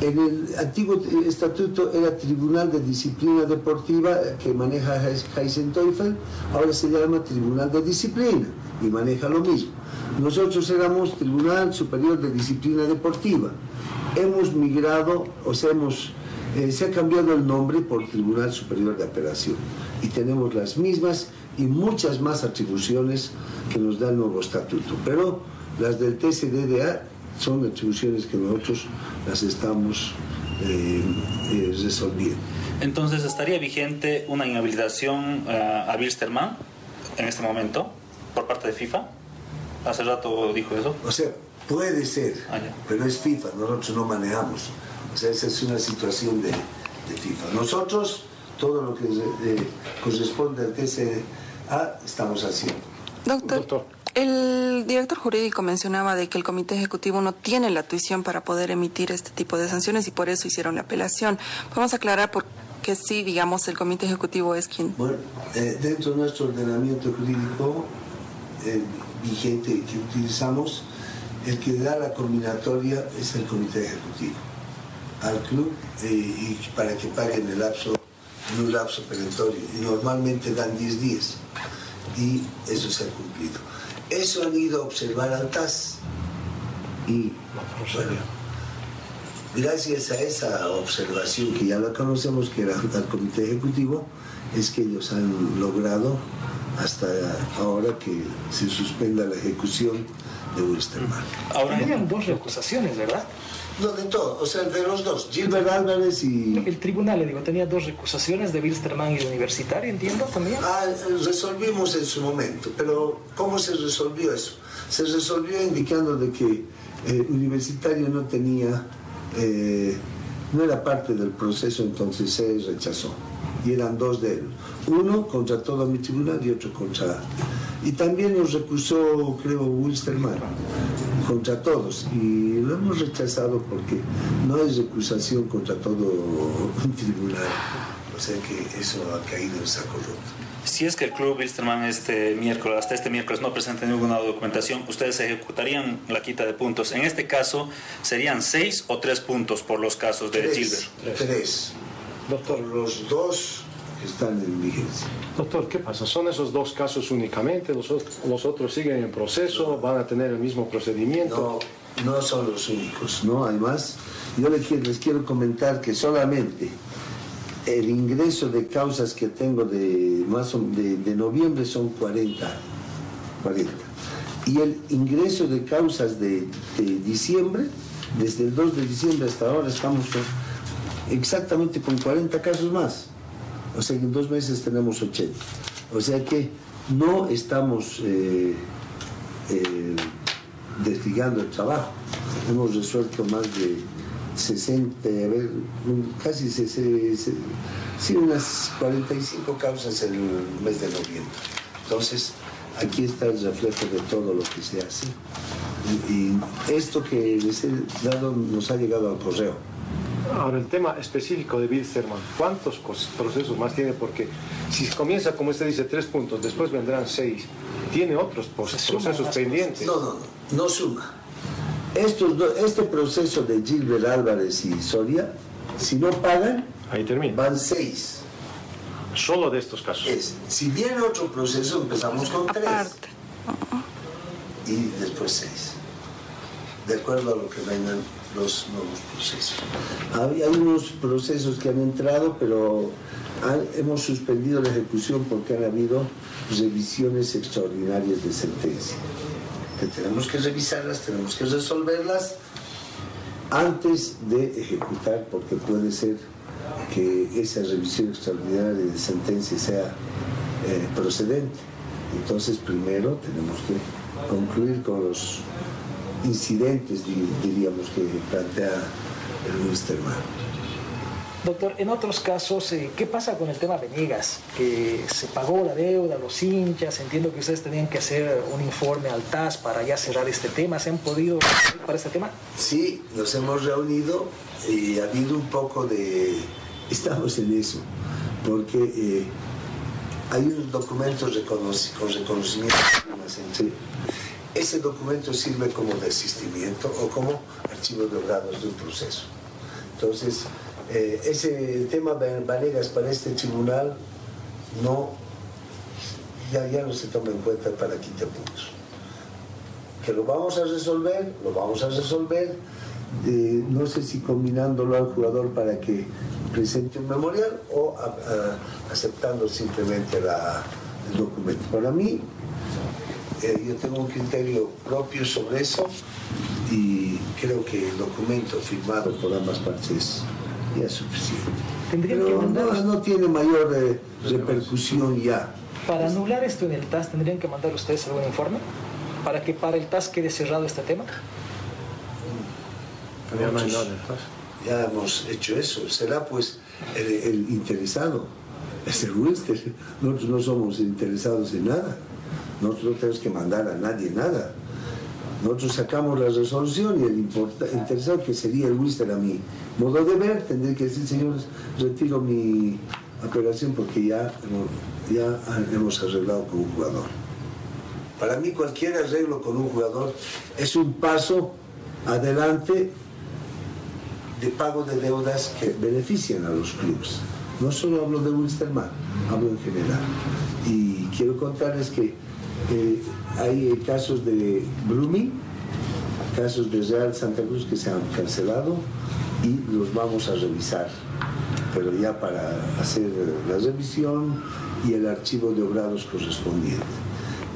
G: En el antiguo estatuto era Tribunal de Disciplina Deportiva que maneja Heisen Teufel, ahora se llama Tribunal de Disciplina y maneja lo mismo. Nosotros éramos Tribunal Superior de Disciplina Deportiva. Hemos migrado, o sea, hemos, eh, se ha cambiado el nombre por Tribunal Superior de Apelación y tenemos las mismas y muchas más atribuciones que nos da el nuevo estatuto. Pero las del TCDDA son atribuciones que nosotros las estamos eh, eh, resolviendo.
I: Entonces, ¿estaría vigente una inhabilitación a Bilsterman en este momento por parte de FIFA? Hace rato dijo eso.
G: O sea, puede ser, ah, pero es FIFA, nosotros no manejamos. O sea, esa es una situación de, FIFA. Nosotros, todo lo que eh, corresponde al TCA, estamos haciendo.
H: Doctor, el director jurídico mencionaba de que el comité ejecutivo no tiene la tuición para poder emitir este tipo de sanciones y por eso hicieron la apelación. Podemos aclarar por qué sí, digamos, el comité ejecutivo es quien...
G: Bueno, eh, dentro de nuestro ordenamiento jurídico, eh, vigente que utilizamos, el que da la combinatoria es el comité ejecutivo al club eh, para que paguen el lapso, un lapso perentorio. Y normalmente dan 10 días y eso se ha cumplido. Eso han ido a observar al TAS y gracias a esa observación que ya la conocemos, que era el comité ejecutivo, es que ellos han logrado hasta ahora que se suspenda la ejecución de Wilstermann.
J: Ahora tenían dos recusaciones, ¿verdad?
G: No, de todo, o sea, de los dos, Gilbert Álvarez y...
J: El tribunal, le digo, tenía dos recusaciones de Wilstermann y de Universitario, entiendo también.
G: Ah, resolvimos en su momento, pero ¿cómo se resolvió eso? Se resolvió indicando de que eh, Universitario no tenía, eh, no era parte del proceso, entonces se rechazó y eran dos de ellos. Uno contra todo mi tribunal y otro contra... Y también nos recusó, creo, Wilstermann, contra todos. Y lo hemos rechazado porque no hay recusación contra todo un tribunal. O sea que eso ha caído en saco roto.
I: Si es que el club Wilstermann este miércoles, hasta este miércoles no presenta ninguna documentación, ustedes ejecutarían la quita de puntos. En este caso, ¿serían seis o tres puntos por los casos de Gilbert?
G: Tres. Doctor, los dos están en vigencia.
K: Doctor, ¿qué pasa? ¿Son esos dos casos únicamente? ¿Los, los otros siguen en proceso? ¿Van a tener el mismo procedimiento?
G: No, no son los únicos, ¿no? Además, yo les quiero, les quiero comentar que solamente el ingreso de causas que tengo de, más de, noviembre son 40, 40. Y el ingreso de causas de, de diciembre, desde el 2 de diciembre hasta ahora estamos exactamente con 40 casos más. O sea que en dos meses tenemos 80. O sea que no estamos eh, eh, desligando el trabajo. Hemos resuelto más de 60, a ver, casi sí, unas 45 causas en el mes de noviembre. Entonces, aquí está el reflejo de todo lo que se hace. Y, y esto que les he dado nos ha llegado al correo.
K: Ahora, el tema específico de Wilstermann, ¿cuántos procesos más tiene? Porque si comienza, como usted dice, tres puntos, después vendrán seis, ¿tiene otros procesos pendientes?
G: No, no, no, no suma. Estos este proceso de Gilbert Álvarez y Soria, si no pagan,
K: Ahí termina.
G: van seis.
K: Solo de estos casos.
G: Es, si viene otro proceso, empezamos con tres. Y después seis. De acuerdo a lo que vengan los nuevos procesos. Hay, unos procesos que han entrado, pero hemos suspendido la ejecución porque han habido revisiones extraordinarias de sentencia. Tenemos que revisarlas, tenemos que resolverlas antes de ejecutar, porque puede ser que esa revisión extraordinaria de sentencia sea eh, procedente. Entonces, primero tenemos que concluir con los incidentes, diríamos, que plantea el Wilstermann.
J: Doctor, en otros casos, eh, ¿qué pasa con el tema Venegas? Que se pagó la deuda, los hinchas, entiendo que ustedes tenían que hacer un informe al TAS para ya cerrar este tema. ¿Se han podido para este tema?
G: Sí, nos hemos reunido y ha habido un poco de... Estamos en eso, porque eh, hay unos documentos con reconocimiento. Ese documento sirve como desistimiento o como archivo de grados de un proceso. Entonces, eh, ese tema de Vanegas para este tribunal no, ya, ya no se toma en cuenta para quinta puntos. Que lo vamos a resolver, lo vamos a resolver, eh, no sé si combinándolo al jugador para que presente un memorial o aceptando simplemente el documento. Para mí, eh, yo tengo un criterio propio sobre eso y creo que el documento firmado por ambas partes ya es suficiente. Pero no, tiene mayor eh, repercusión ya.
J: Para anular esto en el TAS, ¿tendrían que mandar ustedes algún informe? ¿Para que para el TAS quede cerrado este tema?
G: ya hemos hecho eso. Será pues el, interesado, es el. Nosotros no somos interesados en nada. Nosotros no tenemos que mandar a nadie nada. Nosotros sacamos la resolución y el interesado que sería el Wister a mi modo de ver, tendré que decir, señores, retiro mi apelación porque ya, ya hemos arreglado con un jugador. Para mí cualquier arreglo con un jugador es un paso adelante de pago de deudas que benefician a los clubes. No solo hablo de Wilstermann, hablo en general. Y quiero contarles que eh, hay casos de Blooming, casos de Real Santa Cruz que se han cancelado y los vamos a revisar, pero ya para hacer la revisión y el archivo de obrados correspondiente.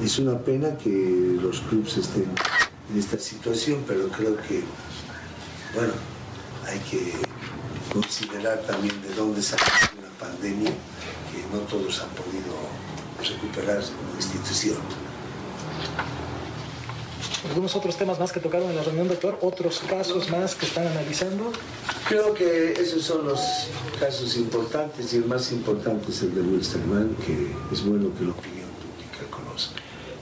G: Es una pena que los clubes estén en esta situación, pero creo que, bueno, hay que considerar también de dónde sale una pandemia, que no todos han podido recuperarse como institución.
J: ¿Algunos otros temas más que tocaron en la reunión, doctor? ¿Otros casos más que están analizando?
G: Creo que esos son los casos importantes y el más importante es el de Wilstermann, que es bueno que la opinión pública conozca.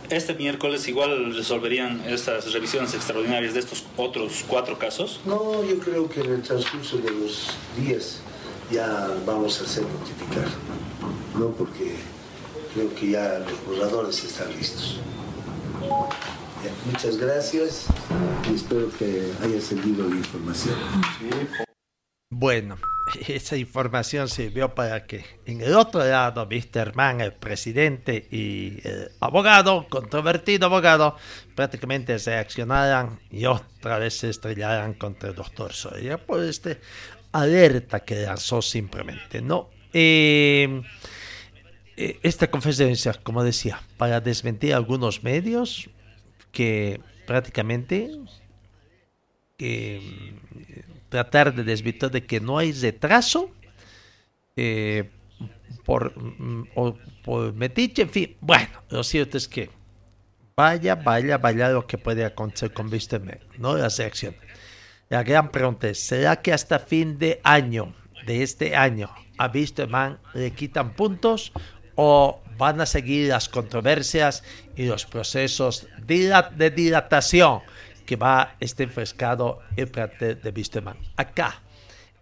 I: ¿Este miércoles igual resolverían estas revisiones extraordinarias de estos otros cuatro casos?
G: No, yo creo que en el transcurso de los días ya vamos a hacer notificar, ¿no? Porque creo que ya los borradores están listos. muchas gracias y espero que haya servido la información.
A: Bueno, esa información sirvió para que en el otro lado, Mr. Mann, el presidente y el abogado, controvertido abogado, prácticamente reaccionaran y otra vez se estrellaran contra el doctor Soria por este alerta que lanzó simplemente, ¿no? Eh, esta conferencia, como decía, para desmentir algunos medios que prácticamente tratar de desvirtuar de que no hay retraso eh, por, mm, por metiche, en fin. Bueno, lo cierto es que vaya, vaya, vaya lo que puede acontecer con Wisterman, ¿no? La selección. La gran pregunta es, ¿será que hasta fin de año, de este año, a Wisterman le quitan puntos o van a seguir las controversias y los procesos de dilatación que va este enfrescado el plantel de Wisterman. Acá,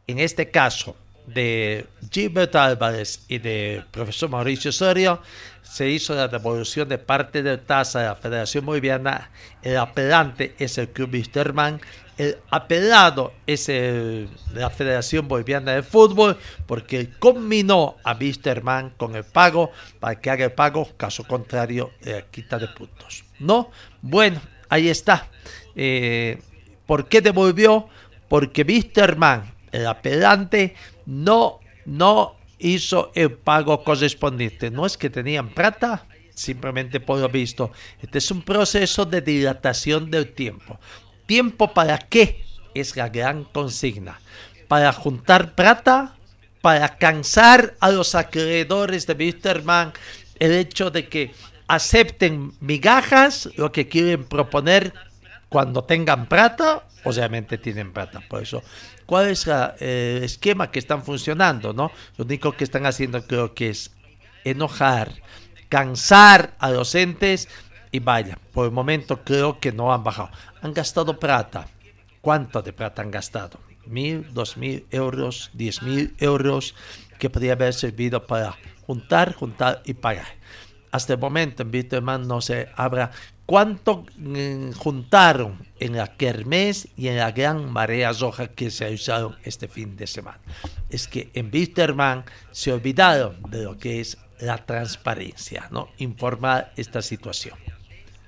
A: en este caso de Gilberto Álvarez y de profesor Mauricio Sorio, se hizo la devolución de parte de tasa de la Federación Boliviana. El apelante es el Club Wisterman. El apelado es el, la Federación Boliviana de Fútbol porque combinó a Wisterman con el pago para que haga el pago, caso contrario, la quita de puntos. ¿No? Bueno, ahí está. Eh, ¿Por qué devolvió? Porque Wisterman, el apelante, no, no hizo el pago correspondiente. No es que tenían plata, simplemente por lo visto. Este es un proceso de dilatación del tiempo. ¿Tiempo para qué? Es la gran consigna. Para juntar plata, para cansar a los acreedores de Wisterman el hecho de que acepten migajas, lo que quieren proponer Cuando tengan plata, obviamente tienen plata. Por eso, ¿cuál es el esquema que están funcionando? ¿no? Lo único que están haciendo creo que es enojar, cansar a docentes y vaya, por el momento creo que no han bajado. Han gastado plata. ¿Cuánto de plata han gastado? Mil, dos mil euros, diez mil euros que podría haber servido para juntar, juntar y pagar. Hasta el momento en Bitterman no se habla cuánto mm, juntaron en la Kermés y en la gran marea roja que se usaron este fin de semana. Es que en Bitterman se olvidaron de lo que es la transparencia, ¿no? Informar esta situación.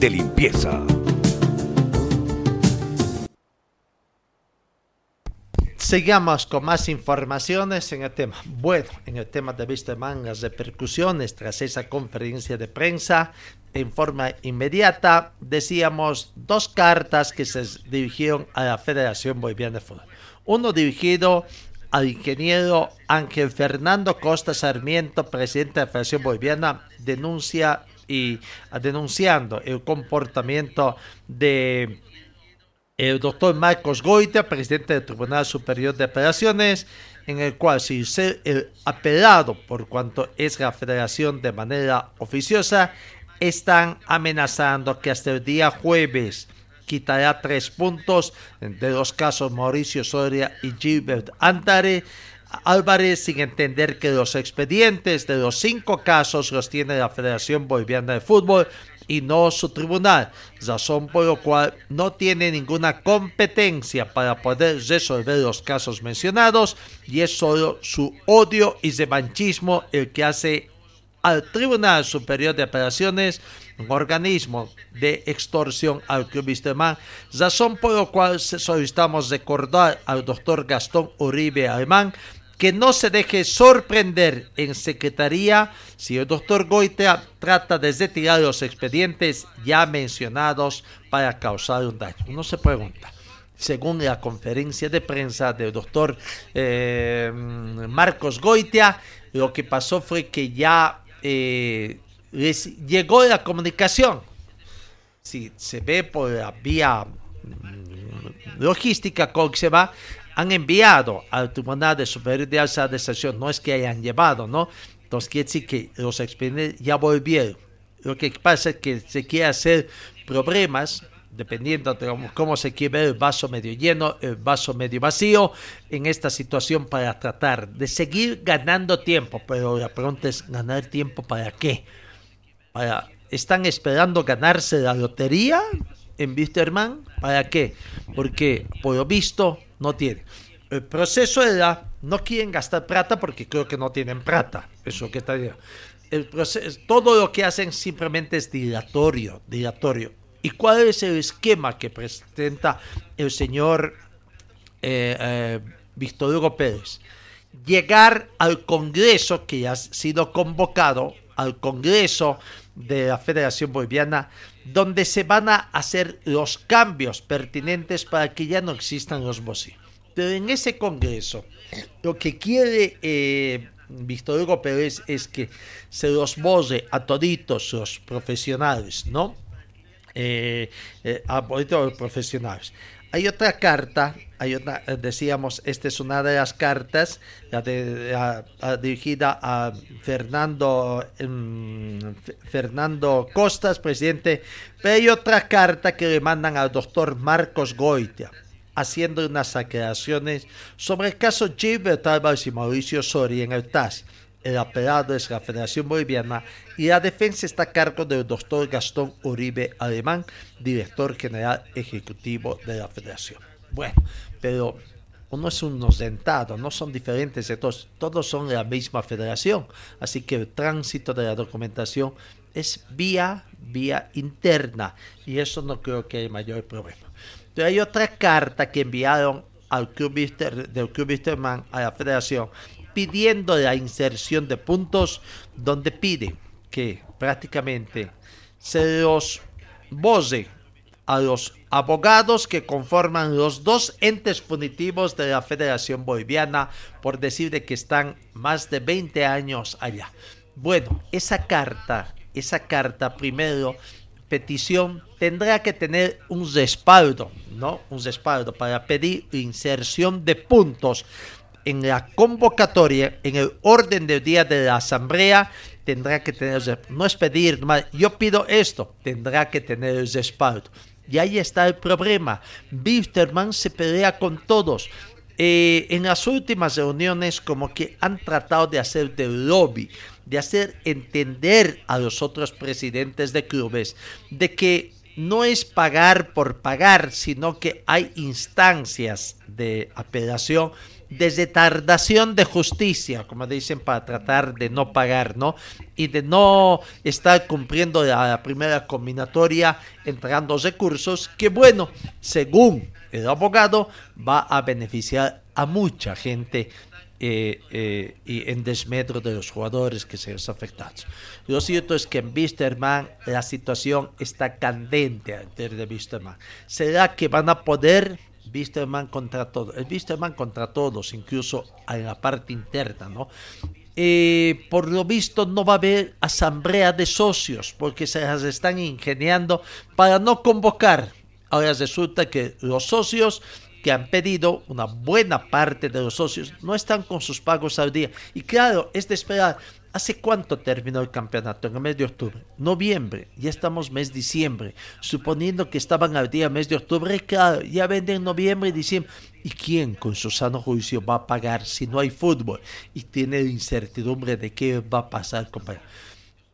B: de limpieza!
A: Sigamos con más informaciones en el tema. Bueno, en el tema de Wisterman, las repercusiones tras esa conferencia de prensa, en forma inmediata, decíamos dos cartas que se dirigieron a la Federación Boliviana de Fútbol. Uno dirigido al ingeniero Ángel Fernando Costa Sarmiento, presidente de la Federación Boliviana, denuncia y denunciando el comportamiento de el doctor Marcos Goita, presidente del Tribunal Superior de Apelaciones, en el cual si ser el apelado por cuanto es la federación de manera oficiosa, están amenazando que hasta el día jueves quitará tres puntos de los casos Mauricio Soria y Gilbert Antare. Álvarez sin entender que los expedientes de los cinco casos los tiene la Federación Boliviana de Fútbol y no su tribunal, razón por lo cual no tiene ninguna competencia para poder resolver los casos mencionados y es solo su odio y revanchismo el que hace al Tribunal Superior de Operaciones, un organismo de extorsión al Club Wisterman, razón por lo cual solicitamos recordar al doctor Gastón Uribe Alemán que no se deje sorprender en secretaría si el doctor Goitea trata de retirar los expedientes ya mencionados para causar un daño. Uno se pregunta, según la conferencia de prensa del doctor eh, Marcos Goitea, lo que pasó fue que ya eh, les llegó la comunicación. Si se ve por la vía mm, logística va, han enviado al Tribunal de Superior de Alza de no es que hayan llevado, ¿no? Entonces quiere decir que los expedientes ya volvieron. Lo que pasa es que se quiere hacer problemas, dependiendo de cómo, se quiere ver el vaso medio lleno, el vaso medio vacío, en esta situación para tratar de seguir ganando tiempo. Pero la pregunta es, ¿ganar tiempo para qué? Para, ¿Están esperando ganarse la lotería en Wisterman? ¿Para qué? Porque, por lo visto, no tiene. El proceso era, no quieren gastar plata porque creo que no tienen plata. Eso que está el proceso, todo lo que hacen simplemente es dilatorio, dilatorio. ¿Y cuál es el esquema que presenta el señor eh, eh, Víctor Hugo Pérez? Llegar al Congreso que ha sido convocado, al Congreso de la Federación Boliviana, donde se van a hacer los cambios pertinentes para que ya no existan los bolsillos. Pero en ese Congreso, lo que quiere eh, Víctor Hugo Pérez es que se los borre a toditos los profesionales, ¿no? Eh, eh, a los profesionales. Hay otra carta, hay otra, eh, decíamos, esta es una de las cartas dirigida a Fernando, em, Fernando Costas, presidente, pero hay otra carta que le mandan al doctor Marcos Goitia, haciendo unas aclaraciones sobre el caso Gilbert Álvarez y Mauricio Soria en el TAS el apelado es la Federación Boliviana y la defensa está a cargo del doctor Gastón Uribe Alemán, director general ejecutivo de la Federación. Bueno, pero uno es unos dentados, no son diferentes de todos, todos son la misma federación, así que el tránsito de la documentación es vía, vía interna y eso no creo que haya mayor problema. Pero hay otra carta que enviaron al club del club Wisterman a la federación pidiendo la inserción de puntos donde pide que prácticamente se los voce a los abogados que conforman los dos entes punitivos de la Federación Boliviana por decir de que están más de 20 años allá. Bueno, esa carta, esa carta primero, petición, tendrá que tener un respaldo, ¿no? Un respaldo para pedir inserción de puntos en la convocatoria, en el orden del día de la asamblea, tendrá que tener, no es pedir, yo pido esto, tendrá que tener el respaldo. Y ahí está el problema. Bisterman se pelea con todos. Eh, en las últimas reuniones como que han tratado de hacer de lobby, de hacer entender a los otros presidentes de clubes de que no es pagar por pagar, sino que hay instancias de apelación desde tardación de justicia, como dicen, para tratar de no pagar, ¿no? Y de no estar cumpliendo la primera combinatoria entregando recursos que, bueno, según el abogado, va a beneficiar a mucha gente eh, eh, y en desmedro de los jugadores que se ven afectados. Lo cierto es que en Bisterman la situación está candente antes de Bisterman. ¿Será que van a poder Bisterman contra todos, el Bisterman contra todos, incluso en la parte interna, ¿no? Eh, por lo visto no va a haber asamblea de socios porque se las están ingeniando para no convocar. Ahora resulta que los socios que han pedido, una buena parte de los socios, no están con sus pagos al día. Y claro, es de esperar ¿Hace cuánto terminó el campeonato? En el mes de octubre. Noviembre. Ya estamos mes diciembre. Suponiendo que estaban al día mes de octubre, claro, ya venden noviembre y diciembre. ¿Y quién con su sano juicio va a pagar si no hay fútbol? Y tiene incertidumbre de qué va a pasar, compañero.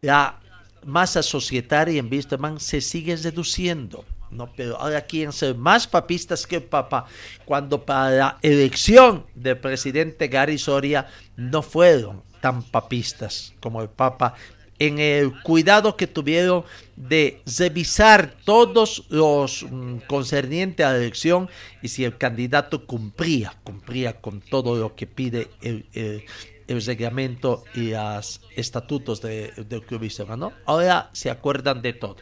A: La masa societaria en Wisterman se sigue reduciendo. No, pero ahora quieren ser más papistas que el Papa, cuando para la elección del presidente Gary Soria no fueron tan papistas como el Papa en el cuidado que tuvieron de revisar todos los mm, concernientes a la elección y si el candidato cumplía, cumplía con todo lo que pide el, el, reglamento y los estatutos de, del club ¿no? Ahora se acuerdan de todo.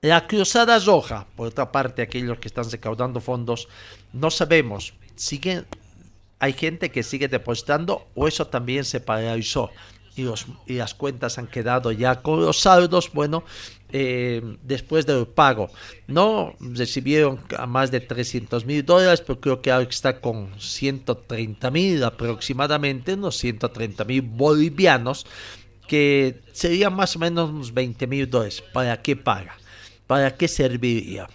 A: La Cruzada Roja, por otra parte, aquellos que están recaudando fondos, no sabemos, siguen hay gente que sigue depositando o eso también se paralizó y, los, y las cuentas han quedado ya con los saldos, bueno, eh, después del pago. No recibieron a más de 300 mil dólares, pero creo que ahora está con 130 mil aproximadamente, unos 130 mil bolivianos, que serían más o menos unos 20 mil dólares. ¿Para qué paga? ¿Para qué serviría?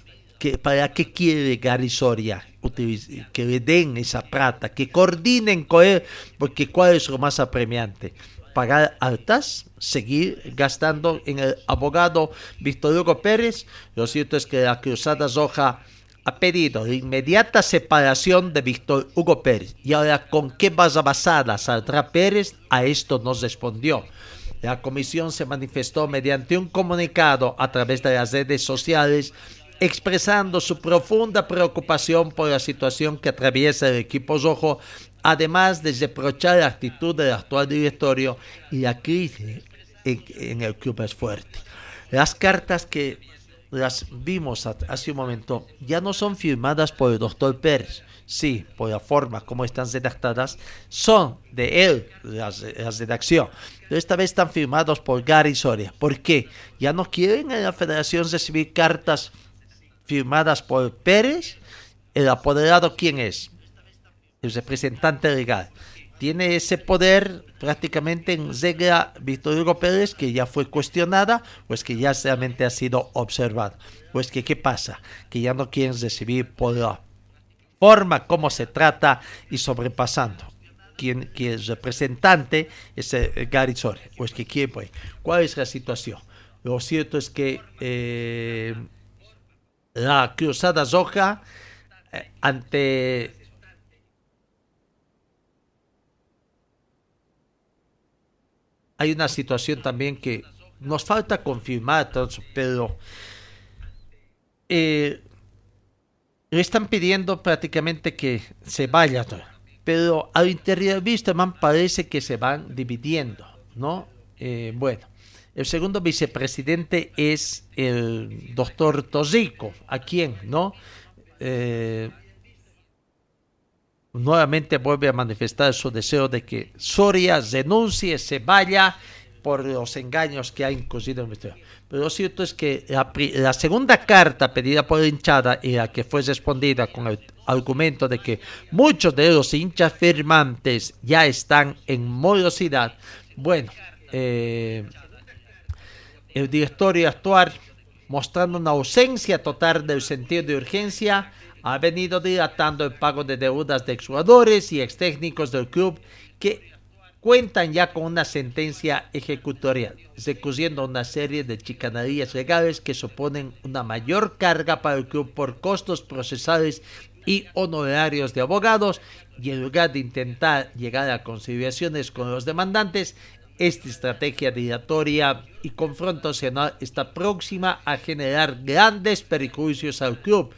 A: ¿Para qué quiere Gary Soria? Que den esa plata, que coordinen con él, porque ¿cuál es lo más apremiante? Pagar altas, seguir gastando en el abogado Víctor Hugo Pérez. Lo cierto es que la Cruzada Roja ha pedido la inmediata separación de Víctor Hugo Pérez. Y ahora, ¿con qué base basada saldrá Pérez? A esto nos respondió. La comisión se manifestó mediante un comunicado a través de las redes sociales expresando su profunda preocupación por la situación que atraviesa el equipo rojo, además de reprochar la actitud del actual directorio y la crisis en, el club es fuerte. Las cartas que las vimos hace un momento ya no son firmadas por el doctor Pérez, sí, por la forma como están redactadas, son de él las, las redacción. Pero esta vez están firmados por Gary Soria. ¿Por qué? Ya no quieren en la federación recibir cartas firmadas por Pérez, el apoderado quién es? El representante legal. Tiene ese poder prácticamente en regla Víctor Hugo Pérez, que ya fue cuestionada, pues que ya realmente ha sido observado. Pues que qué pasa? Que ya no quieren recibir por la forma como se trata y sobrepasando. Quien, quien es representante es Gary Soria. Pues que quién, pues, ¿cuál es la situación? Lo cierto es que eh, la Cruzada Roja eh, ante hay una situación también que nos falta confirmar, pero eh, le están pidiendo prácticamente que se vaya, pero al interior Wisterman parece que se van dividiendo, ¿no? Eh, bueno, el segundo vicepresidente es el doctor Tosico, a quien, ¿no? Eh, nuevamente vuelve a manifestar su deseo de que Soria renuncie, se vaya por los engaños que ha incurrido en el Pero lo cierto es que la, segunda carta pedida por la hinchada y la que fue respondida con el argumento de que muchos de los hinchas firmantes ya están en morosidad, bueno, eh, el directorio actual, mostrando una ausencia total del sentido de urgencia, ha venido dilatando el pago de deudas de exjugadores y ex técnicos del club que cuentan ya con una sentencia ejecutorial, recurriendo una serie de chicanerías legales que suponen una mayor carga para el club por costos procesales y honorarios de abogados, y en lugar de intentar llegar a conciliaciones con los demandantes, esta estrategia dilatoria y confrontacional está próxima a generar grandes perjuicios al club,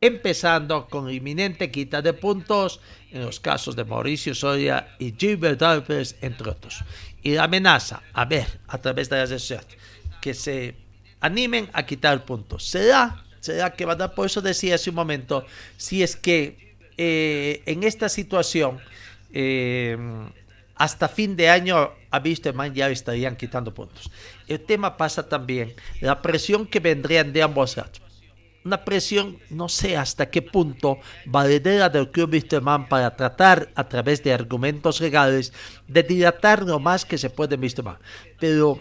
A: empezando con inminente quita de puntos en los casos de Mauricio Soria y Gilbert Alves, entre otros. Y la amenaza, a ver, a través de las redes que se animen a quitar puntos. ¿Será? ¿Será que va a? Por eso decía hace un momento, si es que eh, en esta situación, eh, hasta fin de año a visto man ya estarían quitando puntos. El tema pasa también, la presión que vendrían de ambos lados una presión, no sé hasta qué punto, valedera del Club Wisterman para tratar a través de argumentos legales de dilatar lo más que se puede en Pero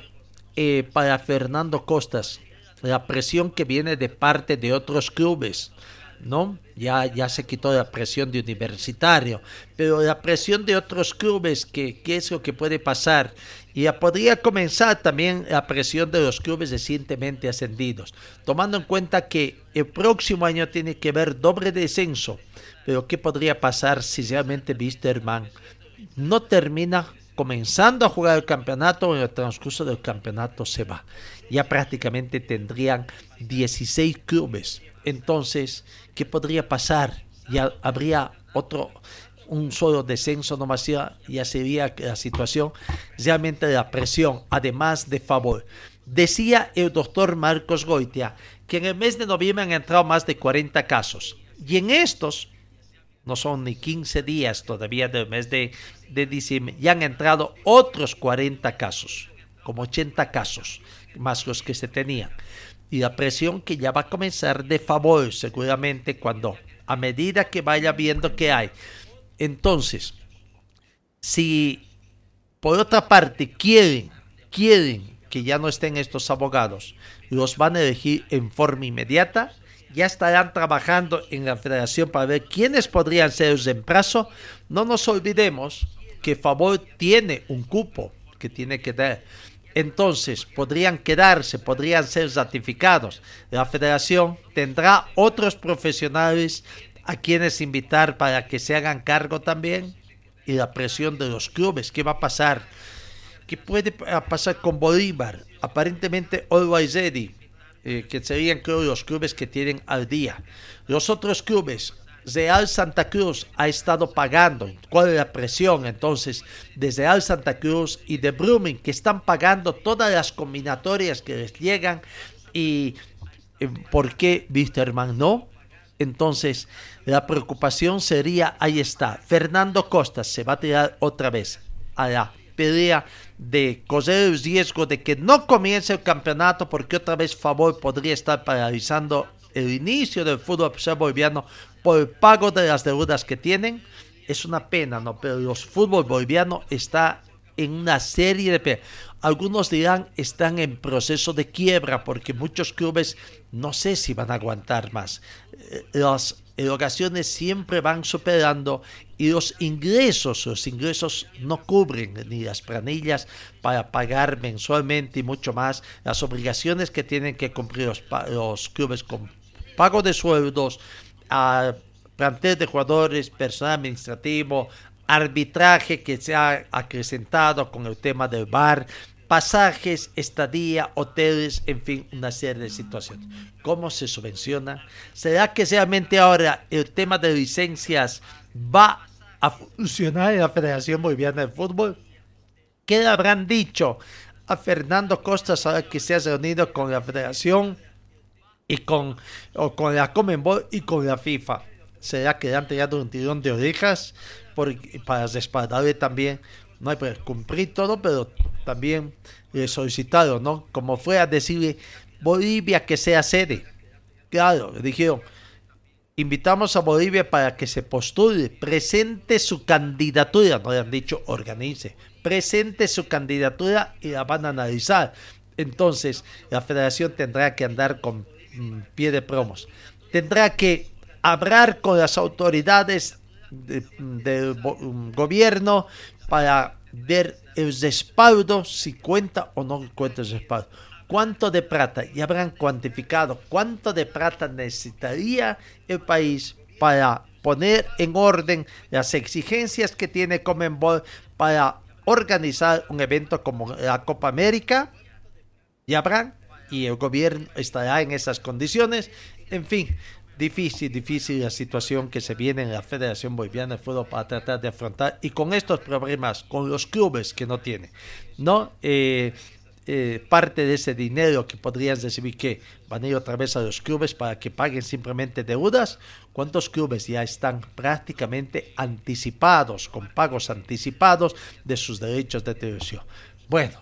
A: eh, para Fernando Costas, la presión que viene de parte de otros clubes, ¿no? Ya, ya se quitó la presión de universitario, pero la presión de otros clubes, que, ¿qué es lo que puede pasar? Y ya podría comenzar también la presión de los clubes recientemente ascendidos, tomando en cuenta que el próximo año tiene que haber doble descenso. Pero ¿qué podría pasar si realmente Wisterman no termina comenzando a jugar el campeonato o en el transcurso del campeonato se va? Ya prácticamente tendrían 16 clubes. Entonces, ¿qué podría pasar? Ya habría otro un solo descenso nomás ya, sería la situación realmente la presión, además de favor. Decía el doctor Marcos Goitia que en el mes de noviembre han entrado más de 40 casos. Y en estos, no son ni 15 días todavía del mes de, de diciembre, ya han entrado otros 40 casos, como 80 casos, más los que se tenían. Y la presión que ya va a comenzar de favor, seguramente, cuando a medida que vaya viendo que hay entonces, si por otra parte quieren, quieren que ya no estén estos abogados, los van a elegir en forma inmediata, ya estarán trabajando en la federación para ver quiénes podrían ser los reemplazo. No nos olvidemos que Favor tiene un cupo que tiene que dar. Entonces, podrían quedarse, podrían ser ratificados. La federación tendrá otros profesionales a quienes invitar para que se hagan cargo también y la presión de los clubes. ¿Qué va a pasar? ¿Qué puede pasar con Bolívar? Aparentemente Always Ready, eh, que serían creo los clubes que tienen al día. Los otros clubes, Real Santa Cruz ha estado pagando. ¿Cuál es la presión entonces de Real Santa Cruz y de Brumming que están pagando todas las combinatorias que les llegan? ¿Y eh, por qué Wisterman no? Entonces, la preocupación sería, ahí está, Fernando Costa se va a tirar otra vez a la pelea de correr el riesgo de que no comience el campeonato porque otra vez Favor podría estar paralizando el inicio del fútbol boliviano por el pago de las deudas que tienen. Es una pena, ¿no? Pero los fútbol boliviano está en una serie de... Algunos dirán están en proceso de quiebra porque muchos clubes no sé si van a aguantar más. Eh, las erogaciones siempre van superando y los ingresos, los ingresos no cubren ni las planillas para pagar mensualmente y mucho más las obligaciones que tienen que cumplir los, los clubes con pago de sueldos, a plantel de jugadores, personal administrativo, arbitraje que se ha acrecentado con el tema del VAR, pasajes, estadía, hoteles, en fin, una serie de situaciones. ¿Cómo se subvenciona? ¿Será que realmente ahora el tema de licencias va a funcionar en la Federación Boliviana de Fútbol? ¿Qué le habrán dicho a Fernando Costas ahora que se ha reunido con la Federación y con, o con la Comenbol y con la FIFA? ¿Será que le han tirado un tirón de orejas para respaldarle también? No hay que cumplir todo, pero también le solicitaron, ¿no? Como fue a decirle Bolivia que sea sede. Claro, dijeron, invitamos a Bolivia para que se postule, presente su candidatura, no le han dicho organice, presente su candidatura y la van a analizar. Entonces, la federación tendrá que andar con pie de promos. Tendrá que hablar con las autoridades del mm, gobierno para ver el respaldo, si cuenta o no cuenta el respaldo. ¿Cuánto de plata? Ya habrán cuantificado cuánto de plata necesitaría el país para poner en orden las exigencias que tiene Comenbol para organizar un evento como la Copa América. Ya habrán y el gobierno estará en esas condiciones. En fin, difícil, difícil la situación que se viene en la Federación Boliviana de Fútbol para tratar de afrontar y con estos problemas, con los clubes que no tienen, ¿no? Eh, eh, parte de ese dinero que podrían recibir que van a ir otra vez a los clubes para que paguen simplemente deudas. ¿Cuántos clubes ya están prácticamente anticipados, con pagos anticipados de sus derechos de televisión? Bueno,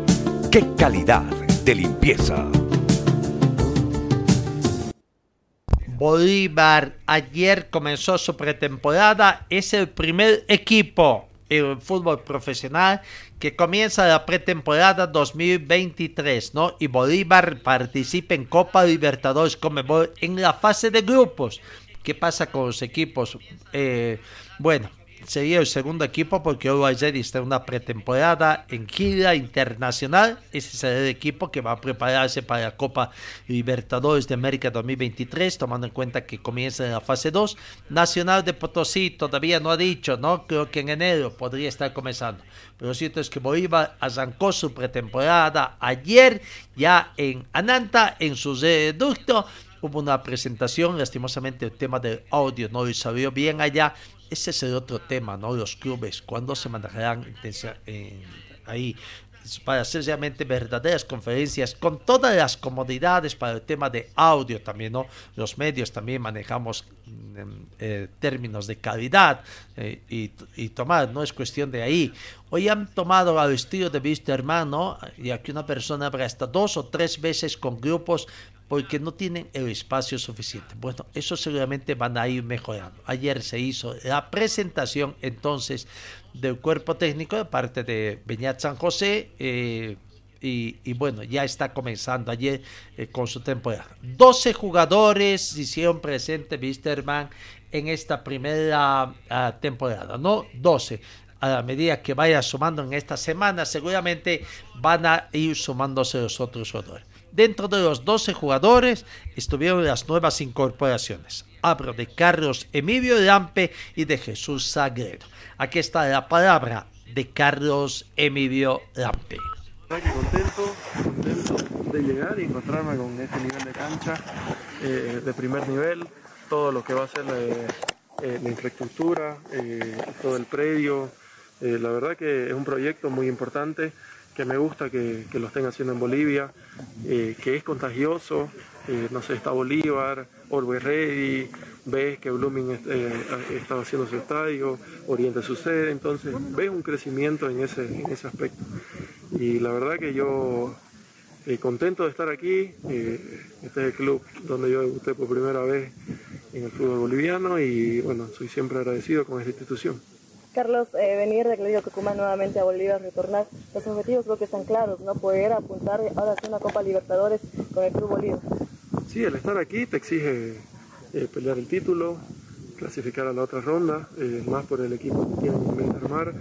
B: ¡Qué calidad de limpieza!
A: Bolívar ayer comenzó su pretemporada, es el primer equipo el fútbol profesional que comienza la pretemporada 2023, ¿no? Y Bolívar participa en Copa Libertadores Comebol en la fase de grupos. ¿Qué pasa con los equipos? Eh, bueno, sería el segundo equipo porque Uruguay está en una pretemporada en gira internacional. Ese será el equipo que va a prepararse para la Copa Libertadores de América 2023, tomando en cuenta que comienza en la fase 2. Nacional de Potosí todavía no ha dicho, ¿no? Creo que en enero podría estar comenzando. Pero lo cierto es que Bolívar arrancó su pretemporada ayer, ya en Ananta, en su reducto hubo una presentación, lastimosamente el tema del audio no lo salió bien allá, ese es el otro tema, ¿no? Los clubes, ¿cuándo se manejarán ahí? para hacer realmente verdaderas conferencias con todas las comodidades para el tema de audio también, ¿no? Los medios también manejamos mm, eh, términos de calidad eh, y, tomar, no es cuestión de ahí. Hoy han tomado al estilo de vista hermano, y aquí una persona habrá hasta dos o tres veces con grupos porque no tienen el espacio suficiente. Bueno, eso seguramente van a ir mejorando. Ayer se hizo la presentación entonces del cuerpo técnico de parte de Beñat San José. Eh, y, bueno, ya está comenzando ayer eh, con su temporada. 12 jugadores hicieron presente Wisterman en esta primera ah, temporada, ¿no? 12 a medida que vaya sumando en esta semana, seguramente van a ir sumándose los otros jugadores. Dentro de los 12 jugadores estuvieron las nuevas incorporaciones. Hablo de Carlos Emilio Lampe y de Jesús Sagredo. Aquí está la palabra de Carlos Emilio Lampe.
L: Contento, contento de llegar y encontrarme con este nivel de cancha eh, de primer nivel, todo lo que va a ser la, la infraestructura, eh, todo el predio. Eh, la verdad que es un proyecto muy importante que me gusta que, lo estén haciendo en Bolivia, eh, que es contagioso, eh, no sé, está Bolívar, Always Ready, ves que Blooming eh, está haciendo su estadio, Oriente sucede, entonces ves un crecimiento en ese, en ese aspecto. Y la verdad que yo contento de estar aquí, este es el club donde yo debuté por primera vez en el fútbol boliviano y bueno, soy siempre agradecido con esta institución.
M: Carlos, eh, venir de Atlético Tucumán nuevamente a Bolívar, retornar, los objetivos creo que están claros, ¿no? Poder apuntar ahora a una Copa Libertadores con el Club Bolívar.
L: Sí, el estar aquí te exige eh, pelear el título, clasificar a la otra ronda, eh, más por el equipo que tiene que armar.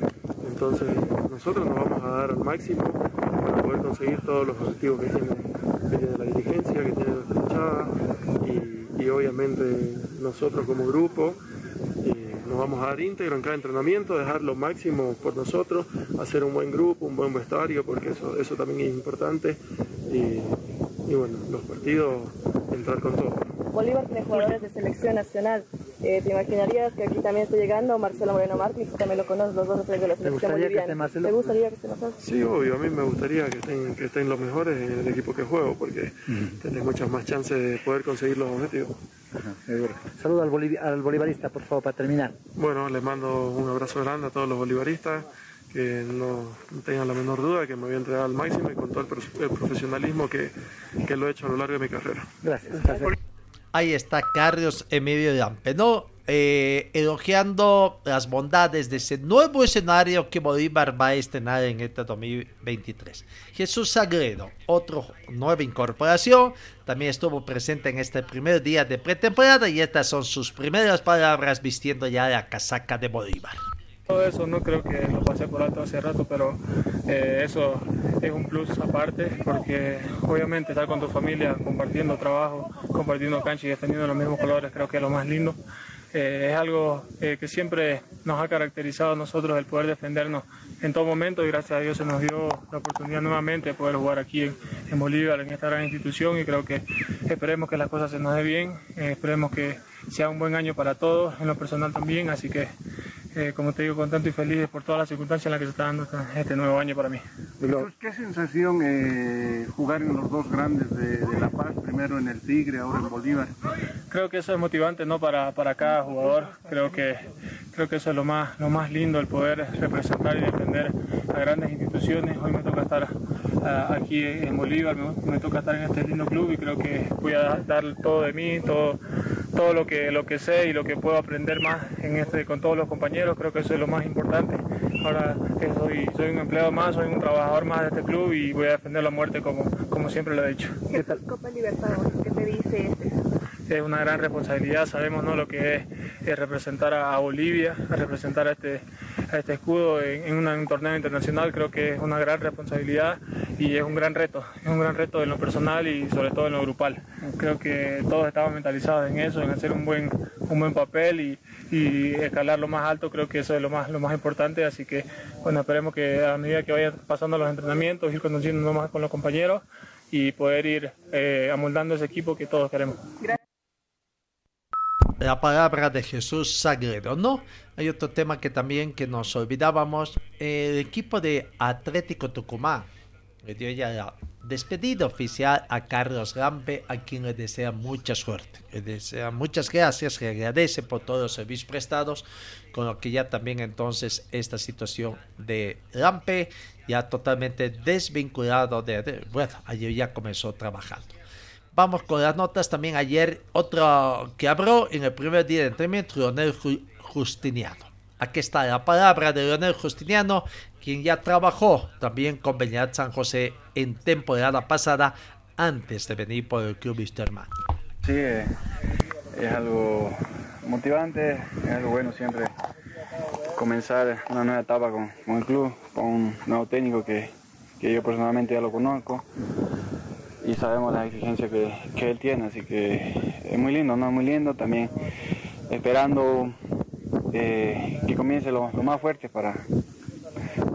L: Entonces nosotros nos vamos a dar al máximo para poder conseguir todos los objetivos que tiene, la dirigencia, que tiene nuestra hinchada y, y obviamente nosotros como grupo eh, nos vamos a dar íntegro en cada entrenamiento, dejar lo máximo por nosotros, hacer un buen grupo, un buen vestuario, porque eso, eso también es importante. Y, y bueno, los partidos entrar con todo.
M: Bolívar tiene jugadores de selección nacional. Eh, ¿Te imaginarías que aquí también esté llegando Marcelo Moreno Martins? También lo conoces, los dos de la selección boliviana. ¿Te gustaría que esté Marcelo?
L: Sí, obvio. A mí me gustaría que estén, que estén los mejores en el equipo que juego, porque tenés muchas más chances de poder conseguir los objetivos.
N: Saludo al, boliv al bolivarista, por favor, para terminar.
L: Bueno, les mando un abrazo grande a todos los bolivaristas que no tengan la menor duda que me voy a entregar al máximo y con todo el, el profesionalismo que, que, lo he hecho a lo largo de mi carrera.
N: Gracias.
A: Ahí está Carlos Emilio Lampe, ¿no? Eh, elogiando las bondades de ese nuevo escenario que Bolívar va a estrenar en este 2023. Jesús Sagredo, otra nueva incorporación, también estuvo presente en este primer día de pretemporada y estas son sus primeras palabras vistiendo ya la casaca de Bolívar.
L: Todo eso no creo que lo pasé por alto hace rato, pero eh, eso es un plus aparte porque obviamente estar con tu familia, compartiendo trabajo, compartiendo cancha y defendiendo los mismos colores creo que es lo más lindo. Eh, es algo eh, que siempre nos ha caracterizado a nosotros el poder defendernos en todo momento y gracias a Dios se nos dio la oportunidad nuevamente de poder jugar aquí en, en Bolívar, en esta gran institución y creo que esperemos que las cosas se nos den bien, esperemos que sea un buen año para todos, en lo personal también, así que eh, como te digo, contento y feliz por todas las circunstancias en las que se está dando este nuevo año para mí.
O: ¿Qué sensación eh, jugar en los dos grandes de, de, La Paz, primero en el Tigre, ahora en Bolívar?
L: Creo que eso es motivante ¿no? para, para cada jugador, creo que, creo que eso es lo más, lo más lindo, el poder representar y defender a grandes instituciones. Hoy me toca estar aquí en Bolívar, me, me, toca estar en este lindo club y creo que voy a dar todo de mí, todo, todo lo, que, lo que sé y lo que puedo aprender más en este, con todos los compañeros, creo que eso es lo más importante. Ahora que soy, soy un empleado más, soy un trabajador más de este club y voy a defender la muerte como, como siempre lo he dicho.
M: ¿Qué tal? Copa Libertadores, ¿qué te dice?
L: Es una gran responsabilidad, sabemos ¿no? lo que es, es representar a, Bolivia, representar a este, este escudo en, un torneo internacional, creo que es una gran responsabilidad y es un gran reto, es un gran reto en lo personal y sobre todo en lo grupal. Creo que todos estamos mentalizados en eso, en hacer un buen, un buen papel y, y escalar lo más alto, creo que eso es lo más, lo más importante, así que bueno, esperemos que a medida que vayan pasando los entrenamientos, ir conociendo más con los compañeros y poder ir eh, amoldando ese equipo que todos queremos.
A: Gracias. La palabra de Jesús Sagredo, ¿no? Hay otro tema que también que nos olvidábamos, el equipo de Atlético Tucumán le dio ya la despedida oficial a Carlos Lampe, a quien le desea mucha suerte. Le desea muchas gracias, le agradece por todos los servicios prestados, con lo que ya también entonces esta situación de Lampe ya totalmente desvinculado de, de bueno, ayer ya comenzó trabajando. Vamos con las notas también ayer, otro que habló en el primer día de entrenamiento, Leonel Justiniano. Aquí está la palabra de Leonel Justiniano, quien ya trabajó también con Beñat San José en temporada pasada antes de venir por el club Wisterman.
P: Sí, eh, es algo motivante, es algo bueno siempre comenzar una nueva etapa con, con el club, con un nuevo técnico que, que, yo personalmente ya lo conozco y sabemos la exigencia que, que él tiene, así que es muy lindo, ¿no? Muy lindo también esperando eh, que comience lo, más fuerte para,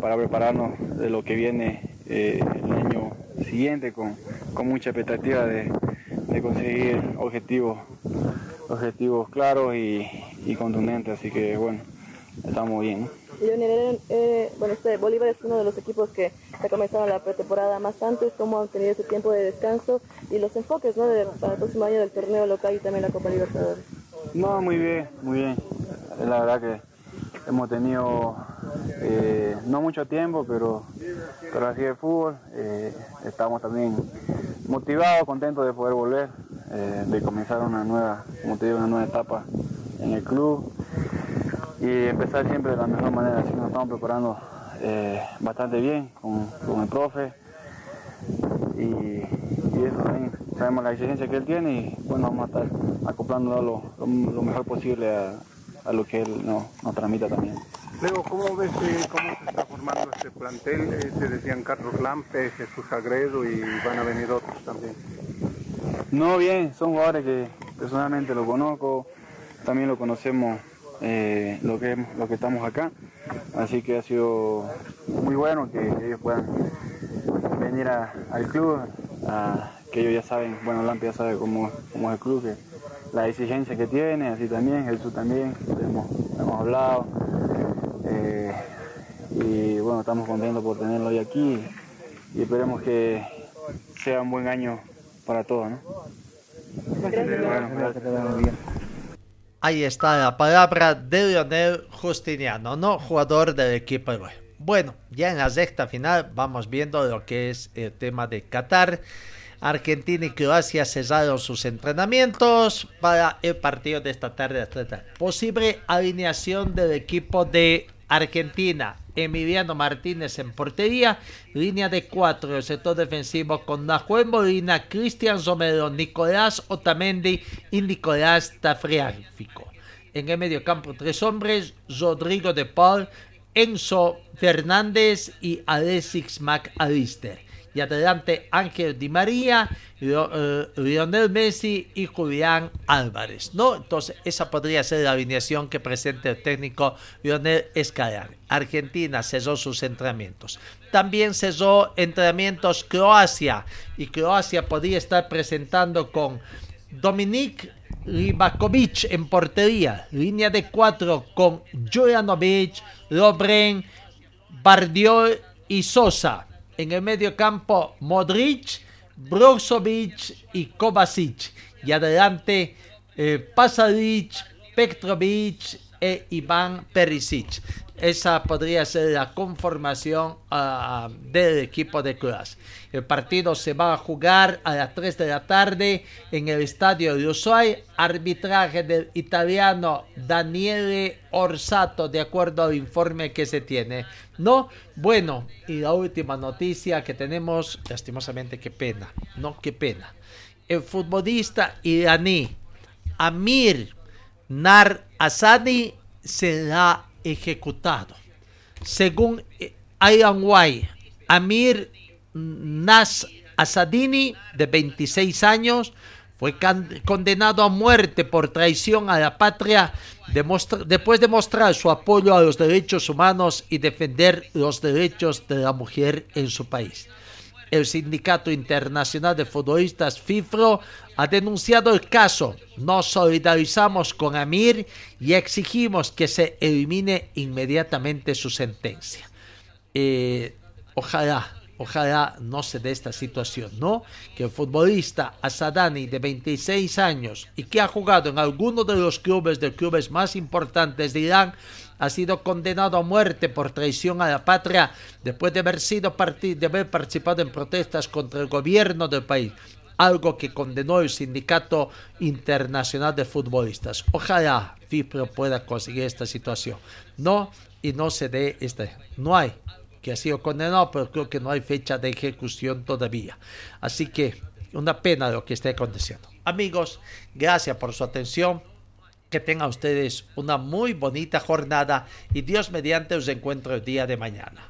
P: para prepararnos de lo que viene eh, el año siguiente con, con mucha expectativa de, de, conseguir objetivos, objetivos claros y, contundentes, así que bueno, estamos bien. ¿no?
M: Leonel, eh, bueno, este, Bolívar es uno de los equipos que ha comenzado la pretemporada más antes, cómo han tenido ese tiempo de descanso y los enfoques ¿no? de, para el próximo año del torneo local y también la Copa Libertadores.
P: No, muy bien, muy bien. La verdad que hemos tenido eh, no mucho tiempo, pero, pero así de fútbol. Eh, estamos también motivados, contentos de poder volver, eh, de comenzar una nueva, como te digo, una nueva etapa en el club. Y empezar siempre de la mejor manera. Así nos estamos preparando eh, bastante bien con, con, el profe y, y, eso también. Sabemos la exigencia que él tiene y bueno, vamos a estar acoplándonos lo, lo, lo mejor posible a, a, lo que él nos, nos transmita también.
O: Luego, ¿cómo ves eh, cómo se está formando este plantel? Eh, se decían Carlos Lampe, Jesús Agredo y van a venir otros también.
P: No, bien, son jugadores que personalmente lo conozco, también lo conocemos eh, lo, que, lo que estamos acá, así que ha sido muy bueno que ellos puedan venir a, al club, a, que ellos ya saben, bueno, Lampe ya sabe cómo, cómo es el club, que la exigencia que tiene, así también, Jesús también, hemos, hemos hablado, eh, y bueno, estamos contentos por tenerlo hoy aquí y esperemos que sea un buen año para todos, ¿no?
A: Ahí está la palabra de Leonel Justiniano, ¿no? Jugador del equipo de Bueno, ya en la sexta final vamos viendo lo que es el tema de Qatar. Argentina y Croacia cesaron sus entrenamientos para el partido de esta tarde. Posible alineación del equipo de Argentina. Emiliano Martínez en portería, línea de cuatro, el sector defensivo con Nahuel Molina, Cristian Somero, Nicolás Otamendi y Nicolás Tafriáfico. En el medio campo tres hombres, Rodrigo de Paul, Enzo Fernández y Alexis McAllister y adelante Ángel Di María, eh, Lionel Messi y Julián Álvarez, ¿no? Entonces, esa podría ser la alineación que presente el técnico Lionel Escalán. Argentina cesó sus entrenamientos. También cesó entrenamientos Croacia y Croacia podría estar presentando con Dominik Livakovic en portería, línea de cuatro con Juranovic, Lobren, Bardiol y Sosa. En el medio campo, Modric, Brozovic y Kovacic. Y adelante, eh, Pasalic, Petrovic e Iván Perisic. Esa podría ser la conformación uh, del equipo de Croacia. El partido se va a jugar a las 3 de la tarde en el estadio de Ushuaia. Arbitraje del italiano Daniele Orsato, de acuerdo al informe que se tiene. No, bueno, y la última noticia que tenemos, lastimosamente, qué pena, no, qué pena. El futbolista iraní Amir Nar Asadi será ejecutado. Según Iron White, Amir Nas Asadini, de 26 años, fue condenado a muerte por traición a la patria después de mostrar su apoyo a los derechos humanos y defender los derechos de la mujer en su país. El Sindicato Internacional de Futbolistas FIFRO ha denunciado el caso. Nos solidarizamos con Amir y exigimos que se elimine inmediatamente su sentencia. Eh, ojalá, ojalá no se dé esta situación, ¿no? Que el futbolista Asadani de 26 años y que ha jugado en alguno de los clubes de clubes más importantes de Irán ha sido condenado a muerte por traición a la patria después de haber sido de haber participado en protestas contra el gobierno del país algo que condenó el Sindicato Internacional de Futbolistas. Ojalá FIPRO pueda conseguir esta situación. No, y no se dé este. No hay que ha sido condenado, pero creo que no hay fecha de ejecución todavía. Así que una pena lo que esté aconteciendo. Amigos, gracias por su atención. Que tengan ustedes una muy bonita jornada y Dios mediante os encuentro el día de mañana.